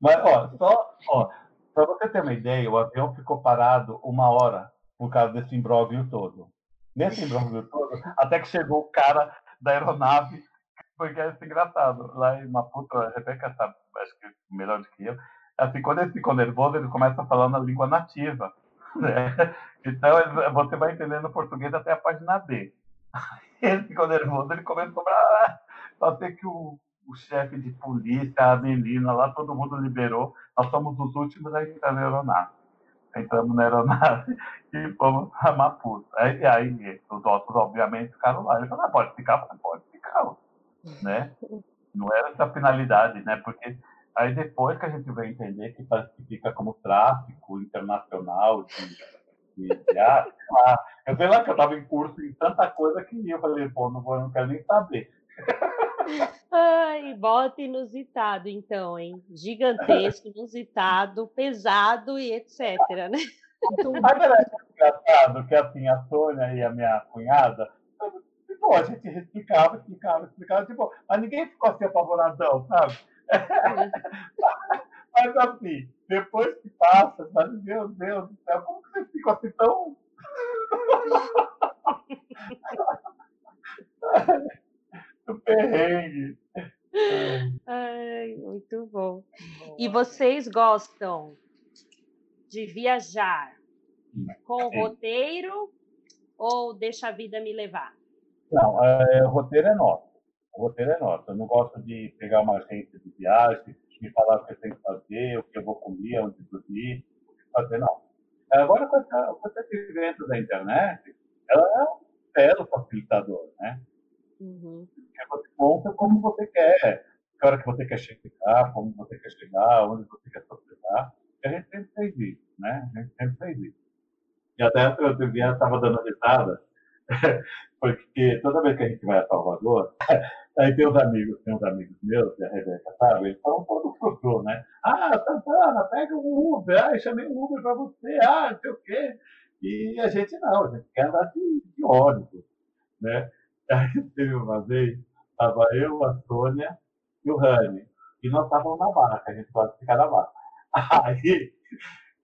Mas, ó, só, ó, para você ter uma ideia, o avião ficou parado uma hora por causa desse imbróglio todo. Nesse imbróglio todo, até que chegou o cara da aeronave, porque é engraçado. Lá em Maputo, a Rebeca sabe, acho que melhor do que eu, assim, quando ele ficou nervoso, ele começa falando a língua nativa. Né? Então, você vai entendendo português até a página D. Ele ficou nervoso, ele começou a só sei que o, o chefe de polícia, a menina lá, todo mundo liberou. Nós somos os últimos a entrar na aeronave. Entramos na aeronave e fomos para Maputo. Aí, aí os outros, obviamente, ficaram lá. Ele falou, ah, pode ficar? Eu falei, pode ficar. Né? Não era essa finalidade, né? Porque aí depois que a gente veio entender que fica como tráfico internacional de, de, ah. Eu sei lá que eu estava em curso em tanta coisa que eu falei, pô, não, vou, não quero nem saber. Ai, bota inusitado, então, hein? Gigantesco, inusitado, pesado e etc, né? Mas era engraçado que assim, a Sônia e a minha cunhada, tipo, a gente explicava, explicava, explicava, tipo, mas ninguém ficou assim apavoradão, sabe? Mas assim, depois que passa, sabe, meu Deus do céu, como que você ficou assim tão. do perrengue. Ai, muito bom. E vocês gostam de viajar com Sim. roteiro ou deixa a vida me levar? Não, é, o roteiro é nosso. O roteiro é nosso. Eu não gosto de pegar uma agência de viagem e falar o que eu tenho que fazer, o que eu vou comer, onde dormir, o que fazer, não. Agora, com, esse advento da internet, ela é um belo facilitador, né? Uhum. Você monta como você quer, que hora que você quer chegar, como você quer chegar, onde você quer se hospedar. A gente sempre fez isso, né? A gente sempre fez isso. E até dia eu estava dando risada, porque toda vez que a gente vai a Salvador, aí tem uns amigos, tem uns amigos meus, e a Rebeca sabe, eles falam todo frustrou, né? Ah, Santana, pega um Uber, ah, chamei um Uber para você, ah, não sei o quê. E a gente não, a gente quer andar de, de ônibus, né? Aí teve uma vez, estava eu, a Sônia e o Rani, e nós estávamos na barra, a gente gosta de ficar na barra. Aí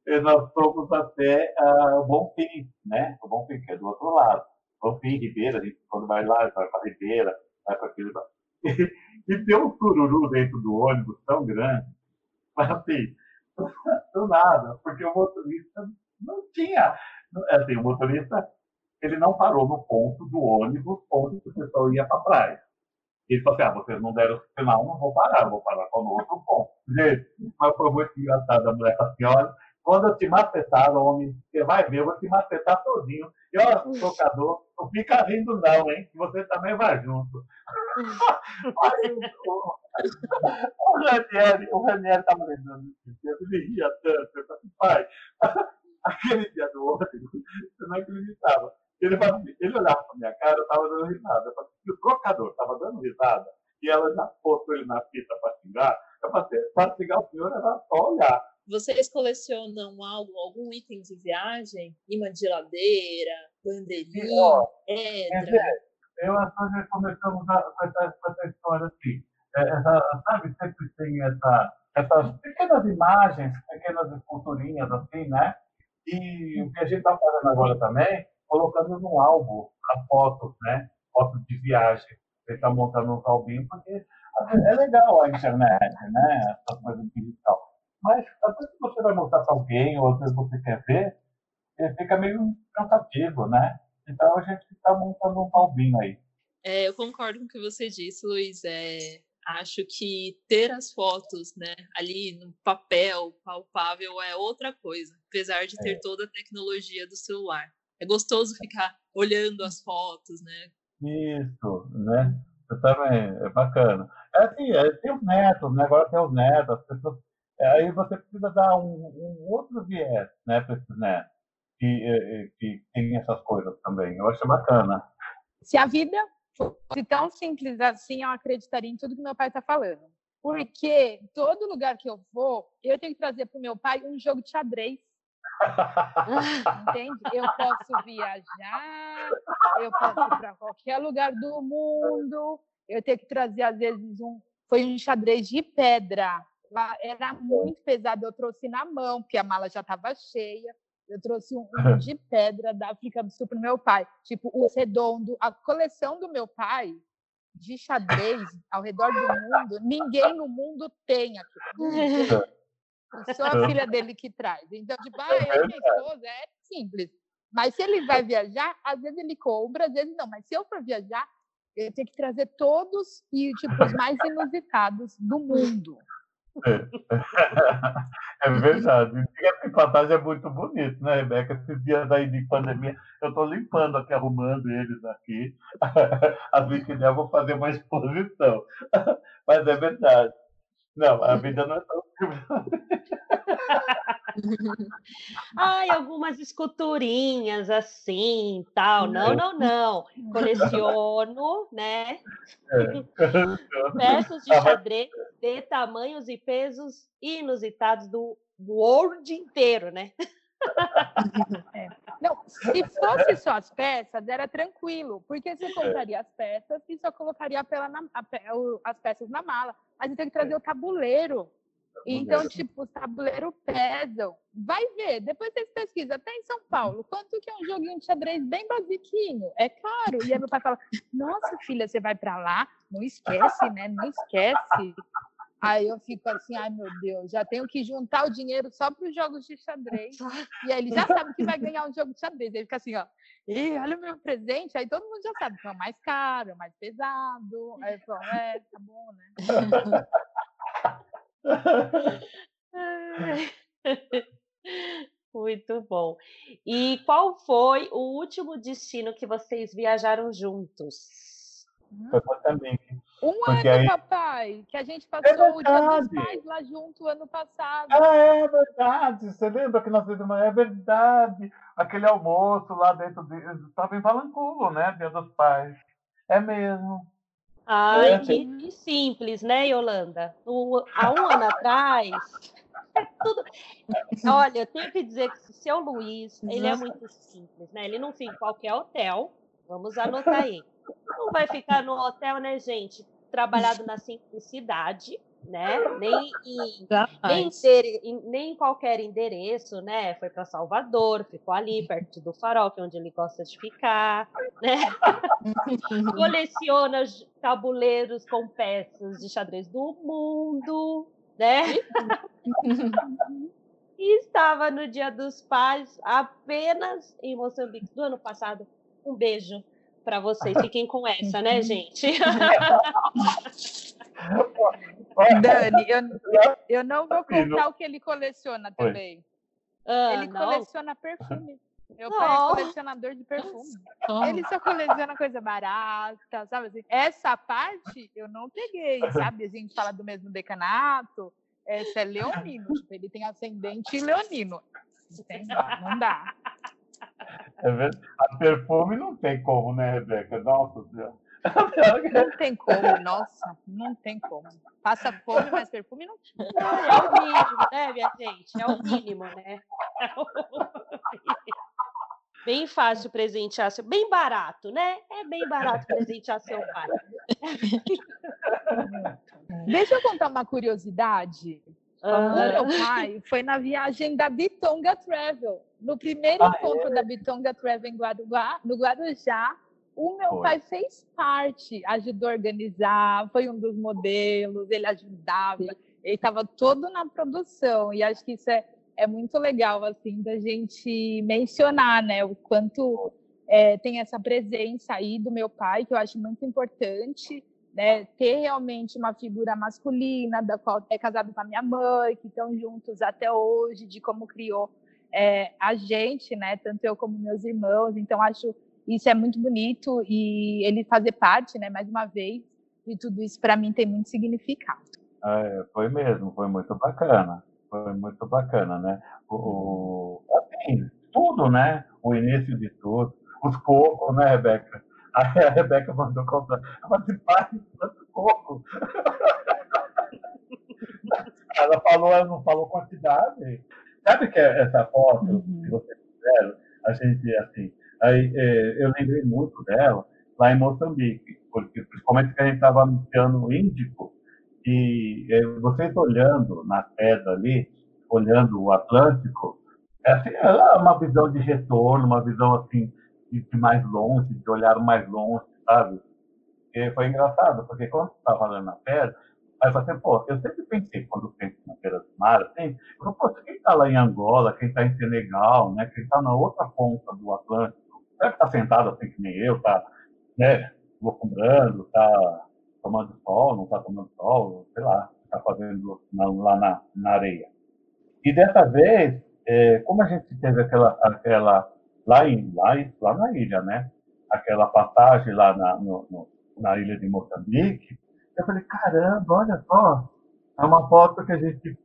e nós fomos até ah, o Bonfim, né? O Bonfim, que é do outro lado. Bonfim, Ribeira, a gente quando vai lá, vai para Ribeira, vai para aquele. E, e tem um sururu dentro do ônibus tão grande, mas assim, do nada, porque o motorista não tinha. Assim, o motorista ele não parou no ponto do ônibus onde o pessoal ia para a praia. Ele falou assim, ah, vocês não deram sinal, não vou parar, eu vou parar só no outro ponto. Gente, mas foi muito engraçado a mulher falou assim, olha, quando eu te macetar, homem, você vai ver, eu vou te macetar todinho. E ó, tocador, não fica rindo não, hein, que você também vai junto. Aí, o, o Ranieri, o Ranieri estava lembrando disso, ele ria tanto, eu falei, assim, pai, aquele dia do ônibus, eu não acreditava. Ele, assim, ele olhava pra minha cara, eu estava dando risada. Eu falei, se o trocador estava dando risada, e ela já pôs ele na fita para xingar, eu falei, para xingar o senhor era só olhar. Vocês colecionam algo, algum item de viagem? Imã de geladeira, bandeirinha, pedra? Eu e a Sônia começamos a, com, essa, história assim. É, essa, sabe, sempre tem essa, essas pequenas imagens, pequenas esculturinhas assim, né? E o que a gente está fazendo agora também, colocando num álbum as fotos, né? Fotos de viagem. Gente está montando um albinho, porque assim, é legal a internet, né? Essa coisa digital. Mas às vezes você vai mostrar para alguém, ou às vezes você quer ver, fica meio cansativo, né? Então a gente está montando um albinho aí. É, eu concordo com o que você disse, Luiz. É, acho que ter as fotos né, ali no papel, palpável, é outra coisa, apesar de ter toda a tecnologia do celular. É gostoso ficar olhando as fotos, né? Isso, né? Eu também, é bacana. É assim, é, tem os netos, né? Agora tem os netos, as pessoas. é, aí você precisa dar um, um outro viés, né, para esses netos, que, eh, eh, que tem essas coisas também. Eu acho bacana. Se a vida fosse tão simples assim, eu acreditaria em tudo que meu pai está falando. Porque todo lugar que eu vou, eu tenho que trazer para o meu pai um jogo de xadrez. Entende? Eu posso viajar, eu posso ir para qualquer lugar do mundo. Eu tenho que trazer, às vezes, um. Foi um xadrez de pedra. Era muito pesado, eu trouxe na mão, porque a mala já estava cheia. Eu trouxe um, um de pedra da África do Sul para meu pai. Tipo, o redondo. A coleção do meu pai de xadrez ao redor do mundo, ninguém no mundo tem aqui. Só a filha dele que traz. Então, tipo, ah, eu e minha esposa, é simples. Mas se ele vai viajar, às vezes ele compra, às vezes não. Mas se eu for viajar, eu tenho que trazer todos e, tipo, os mais inusitados do mundo. É verdade. E essa empatagem é muito bonito, né, Rebeca? Esses dias aí de pandemia, eu estou limpando aqui, arrumando eles aqui. Às vezes eu vou fazer uma exposição. Mas é verdade. Não, a vida não é tão. Ai, algumas esculturinhas assim, tal. Não, não, não. Coleciono, né? Peças de mas- xadrez de tamanhos e pesos inusitados do world inteiro, né? Não, se fosse só as peças, era tranquilo, porque você compraria as peças e só colocaria na- a as peças na mala. Mas você tem que trazer o tabuleiro. Então, tipo, os tabuleiros pesam. Vai ver, depois vocês pesquisam, até em São Paulo, quanto que é um joguinho de xadrez bem basiquinho? É caro. E aí meu pai fala, nossa, filha, você vai pra lá? Não esquece, né? Não esquece. Aí eu fico assim, ai meu Deus, já tenho que juntar o dinheiro só para os jogos de xadrez. E aí ele já sabe que vai ganhar um jogo de xadrez. Ele fica assim, ó, Ih, olha o meu presente. Aí todo mundo já sabe que é o mais caro, é o mais pesado. Aí eu falo, é, tá bom, né? Muito bom. E qual foi o último destino que vocês viajaram juntos? Foi Moçambique. Um Porque ano, aí- papai, que a gente passou o dia dos pais lá junto ano passado. Ah, é verdade. Você lembra que nós fizemos? É verdade. Aquele almoço lá dentro de. Estava em Valanculo, né? Dia dos Pais. É mesmo. Ai, É, que, que simples, né, Yolanda? O- há um ano atrás. é tudo- Olha, eu tenho que dizer que o seu Luiz, ele é muito simples, né? Ele não fica em qualquer hotel. Vamos anotar aí. Não vai ficar no hotel, né, gente? Trabalhado na simplicidade, né? Nem em nem, em- nem em qualquer endereço, né? Foi para Salvador, ficou ali perto do farol, que é onde ele gosta de ficar, né? Coleciona j- tabuleiros com peças de xadrez do mundo, né? E estava no Dia dos Pais apenas em Moçambique do ano passado. Um beijo para vocês. Fiquem com essa, né, gente? Dani, eu, eu não vou contar o que ele coleciona também. Ah, Ele não? coleciona perfume. Meu pai é Não. colecionador de perfume. Oh, Ele só coleciona coisa barata, sabe assim? Essa parte eu não peguei, sabe? A gente fala do mesmo decanato. Essa é leonino, tipo, ele tem ascendente leonino. Não dá. É verdade. A perfume não tem como, né, Rebeca? Nossa Senhora. Não tem como, nossa, não tem como. Passa fome, mas perfume não tinha. É o mínimo, né, minha gente? É o mínimo, né? É o mínimo. Bem fácil presentear seu. Bem barato, né? É bem barato presentear seu pai. Deixa eu contar uma curiosidade. O Ah, meu pai foi na viagem da Bitonga Travel. No primeiro Ah, encontro da Bitonga Travel em Guarujá, no Guarujá, o meu Foi. pai fez parte, ajudou a organizar, foi um dos modelos, ele ajudava, ele estava todo na produção. E acho que isso é, é muito legal, assim, da gente mencionar, né? O quanto é, tem essa presença aí do meu pai, que eu acho muito importante né, ter realmente uma figura masculina, da qual é casado com a minha mãe, que estão juntos até hoje, de como criou é, a gente, né, tanto eu como meus irmãos. Então, acho isso é muito bonito e ele fazer parte, né, mais uma vez, de tudo isso para mim tem muito significado. É, foi mesmo, foi muito bacana. Foi muito bacana, né? O, assim, tudo, né? O início de tudo. Os cocos, né, Rebeca? Aí a Rebeca mandou comprar. Falei, pai, quanto coco? Ela falou, ela não falou quantidade. Sabe que é essa foto Uhum. que vocês fizeram? A gente, assim, aí, é, eu lembrei muito dela lá em Moçambique, porque principalmente que a gente estava anunciando o Índico, e é, vocês olhando na pedra ali, olhando o Atlântico, é, assim, é uma visão de retorno, uma visão assim de, de mais longe, de olhar mais longe, sabe? E foi engraçado, porque quando estava olhando na pedra, assim, pô, eu sempre pensei, quando penso na beira do mar, assim, eu pô, quem está lá em Angola, quem está em Senegal, né, quem está na outra ponta do Atlântico, será que está sentado assim que nem eu, tá, né, locumbrando, tá tomando sol, não está tomando sol, sei lá, está fazendo na- lá na, na areia. E dessa vez, é, como a gente teve aquela, aquela lá, em, lá, lá na ilha, né? Aquela passagem lá na, no- no- na ilha de Moçambique, eu falei, caramba, olha só, é uma foto que a gente,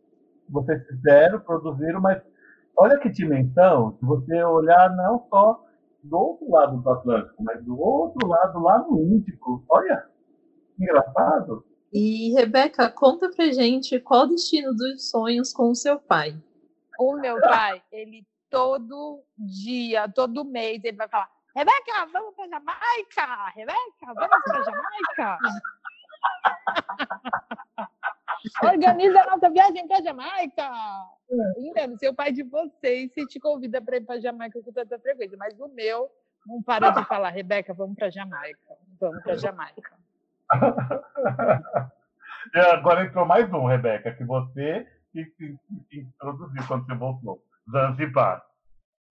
vocês fizeram, produziram, mas olha que dimensão, se você olhar não só do outro lado do Atlântico, mas do outro lado, lá no Índico, olha, que engraçado. E, Rebeca, conta pra gente qual o destino dos sonhos com o seu pai. O meu pai, ele todo dia, todo mês, ele vai falar: Rebeca, vamos para Jamaica! Rebeca, vamos para Jamaica! Organiza a nossa viagem para Jamaica! Entendo, seu pai de vocês se te convida para ir para Jamaica com tanta frequência, mas o meu não para de falar: Rebeca, vamos para Jamaica, vamos para Jamaica. E agora entrou mais um, Rebeca, que você que, que- que introduziu quando você voltou. Zanzibar.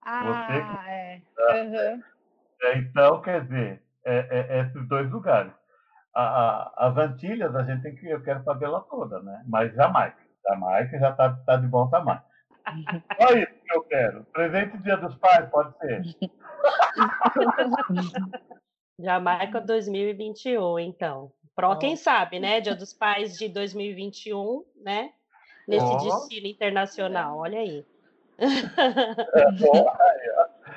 Ah, é. Aham. É, então, quer dizer, é, é- esses dois lugares. A- a- as Antilhas, a gente tem que, eu quero fazer ela toda, né? Mas Jamaica. Jamaica já está tá de bom tamanho. Só isso que eu quero. Presente Dia dos Pais, pode ser. Jamaica 2021, então. Pro, quem sabe, né? Dia dos Pais de 2021, né? Nesse Ó. destino internacional, olha aí. É, bom, ó.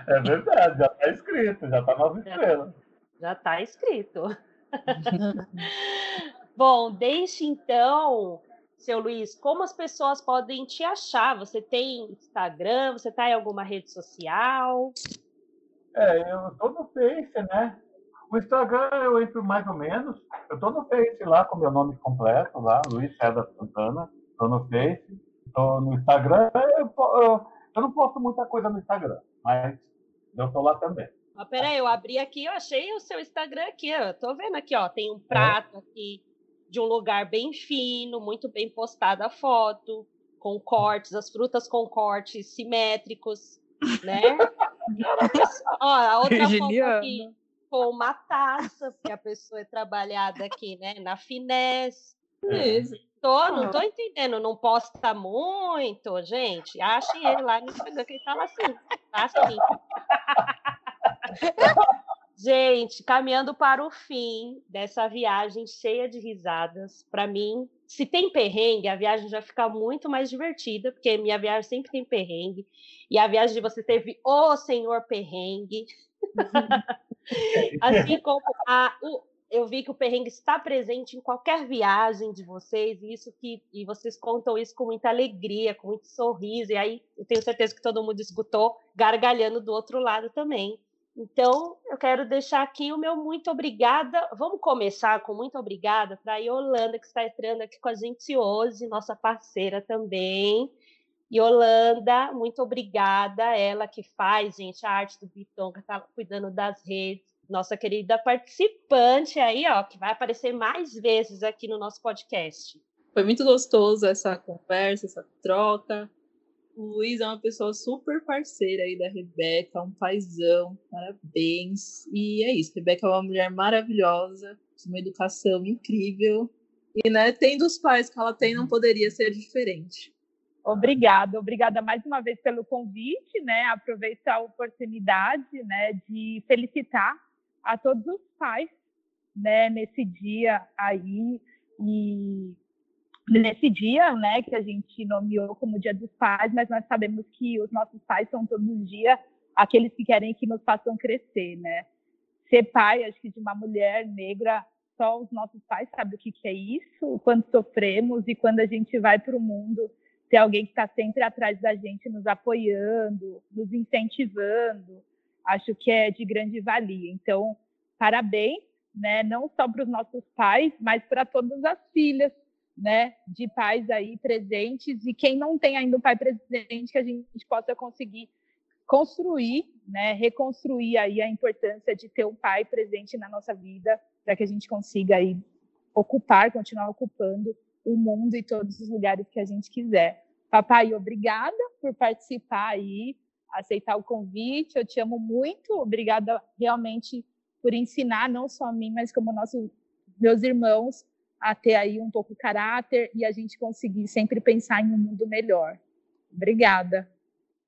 É verdade, já está escrito, já está nove Já. estrelas. Já está escrito. Bom, deixe então, seu Luiz, como as pessoas podem te achar? Você tem Instagram? Você está em alguma rede social? É, eu tô no Face, né? O Instagram eu entro mais ou menos. Eu tô no Face lá com meu nome completo lá, Luiz César Santana. Tô no Face. Tô no Instagram. Eu, eu, eu não posto muita coisa no Instagram, mas eu tô lá também. Mas peraí, eu abri aqui, eu achei o seu Instagram aqui, ó. Tô vendo aqui, ó. Tem um prato aqui de um lugar bem fino, muito bem postada a foto, com cortes, as frutas com cortes simétricos, né? ó, a outra foto aqui com uma taça, porque a pessoa é trabalhada aqui, né? Na finesse. Isso. Tô, não tô entendendo, não posta muito, gente. Achem ele lá no Instagram, que ele fala assim. Tá assim. Gente, caminhando para o fim dessa viagem cheia de risadas, para mim, se tem perrengue, a viagem já fica muito mais divertida, porque minha viagem sempre tem perrengue, e a viagem de você teve o senhor perrengue. assim como a, o- eu vi que o perrengue está presente em qualquer viagem de vocês, e isso que e vocês contam isso com muita alegria, com muito sorriso, e aí eu tenho certeza que todo mundo escutou gargalhando do outro lado também. Então, eu quero deixar aqui o meu muito obrigada. Vamos começar com muito obrigada para a Yolanda, que está entrando aqui com a gente hoje, nossa parceira também. Yolanda, muito obrigada. Ela que faz, gente, a arte do Biton, que está cuidando das redes nossa querida participante aí, ó, que vai aparecer mais vezes aqui no nosso podcast. Foi muito gostoso essa conversa, essa troca. O Luiz é uma pessoa super parceira aí da Rebeca, um paizão, parabéns. E é isso, Rebeca é uma mulher maravilhosa, uma educação incrível. E, né, tendo os pais que ela tem, não poderia ser diferente. Obrigada, obrigada mais uma vez pelo convite, né? Aproveitar a oportunidade, né, de felicitar a todos os pais, né, nesse dia aí e nesse dia, né, que a gente nomeou como Dia dos Pais, mas nós sabemos que os nossos pais são todos os dias aqueles que querem que nos façam crescer, né? Ser pai, acho que de uma mulher negra, só os nossos pais sabem o que, que é isso, quando sofremos e quando a gente vai para o mundo, ter alguém que está sempre atrás da gente, nos apoiando, nos incentivando, acho que é de grande valia. Então, parabéns, né, não só para os nossos pais, mas para todas as filhas, né, de pais aí presentes e quem não tem ainda um pai presente que a gente possa conseguir construir, né, reconstruir aí a importância de ter um pai presente na nossa vida para que a gente consiga aí ocupar, continuar ocupando o mundo e todos os lugares que a gente quiser. Papai, obrigada por participar aí aceitar o convite. Eu te amo muito. Obrigada realmente por ensinar não só a mim, mas como nossos meus irmãos a ter aí um pouco caráter e a gente conseguir sempre pensar em um mundo melhor. Obrigada.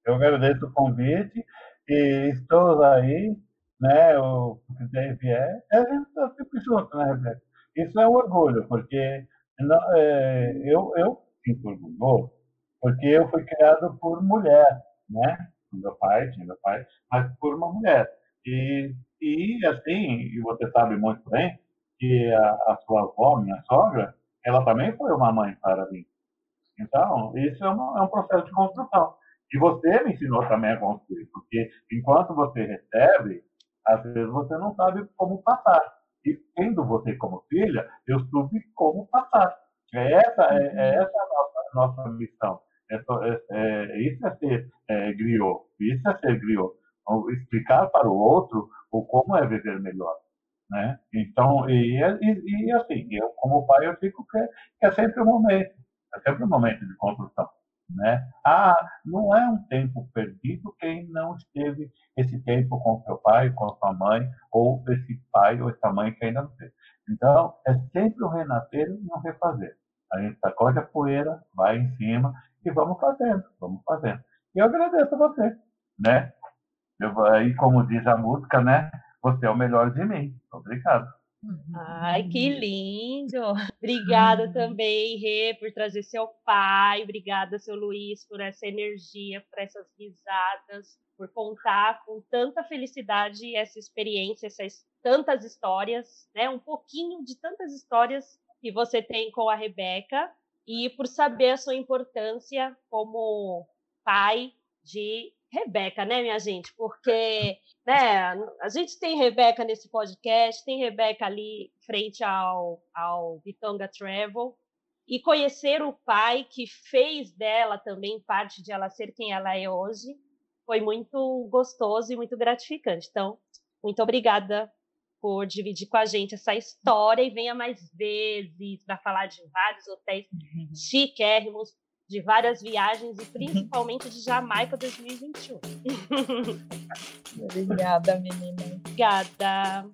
Eu agradeço o convite e estou aí, né? O que vier, a gente está sempre junto, né, Rebeca? Isso é um orgulho, porque não, é, eu, eu sinto orgulho, porque eu fui criado por mulher, né? meu pai, tinha meu pai, mas por uma mulher. E, e assim, e você sabe muito bem, que a, a sua avó, minha sogra, ela também foi uma mãe para mim. Então, isso é, uma, é um processo de construção. E você me ensinou também a construir, porque enquanto você recebe, às vezes você não sabe como passar. E tendo você como filha, eu soube como passar. É essa, é, é essa a nossa, nossa missão. É, é, é, isso é ser é, griot, isso é ser griot. Então, explicar para o outro o como é viver melhor. Né? Então, e, e, e assim, eu como pai, eu fico que, que é sempre um momento, é sempre um momento de construção. Né? Ah, não é um tempo perdido quem não esteve esse tempo com seu pai, com sua mãe, ou esse pai ou essa mãe que ainda não teve. Então, é sempre um renascer e um refazer. A gente sacode a poeira, vai em cima e vamos fazendo, vamos fazendo. E eu agradeço a você, né? Eu, aí, como diz a música, né? Você é o melhor de mim. Obrigado. Ai, que lindo! Obrigada também, Rê, por trazer seu pai. Obrigada, seu Luiz, por essa energia, por essas risadas, por contar com tanta felicidade essa experiência, essas tantas histórias, né? Um pouquinho de tantas histórias que você tem com a Rebeca e por saber a sua importância como pai de Rebeca, né, minha gente? Porque né, a gente tem Rebeca nesse podcast, tem Rebeca ali frente ao, ao Bitonga Travel, e conhecer o pai que fez dela também parte de ela ser quem ela é hoje foi muito gostoso e muito gratificante. Então, muito obrigada por dividir com a gente essa história e venha mais vezes para falar de vários hotéis uhum. chiquérrimos, de várias viagens e principalmente de Jamaica 2021. Obrigada, menina. Obrigada.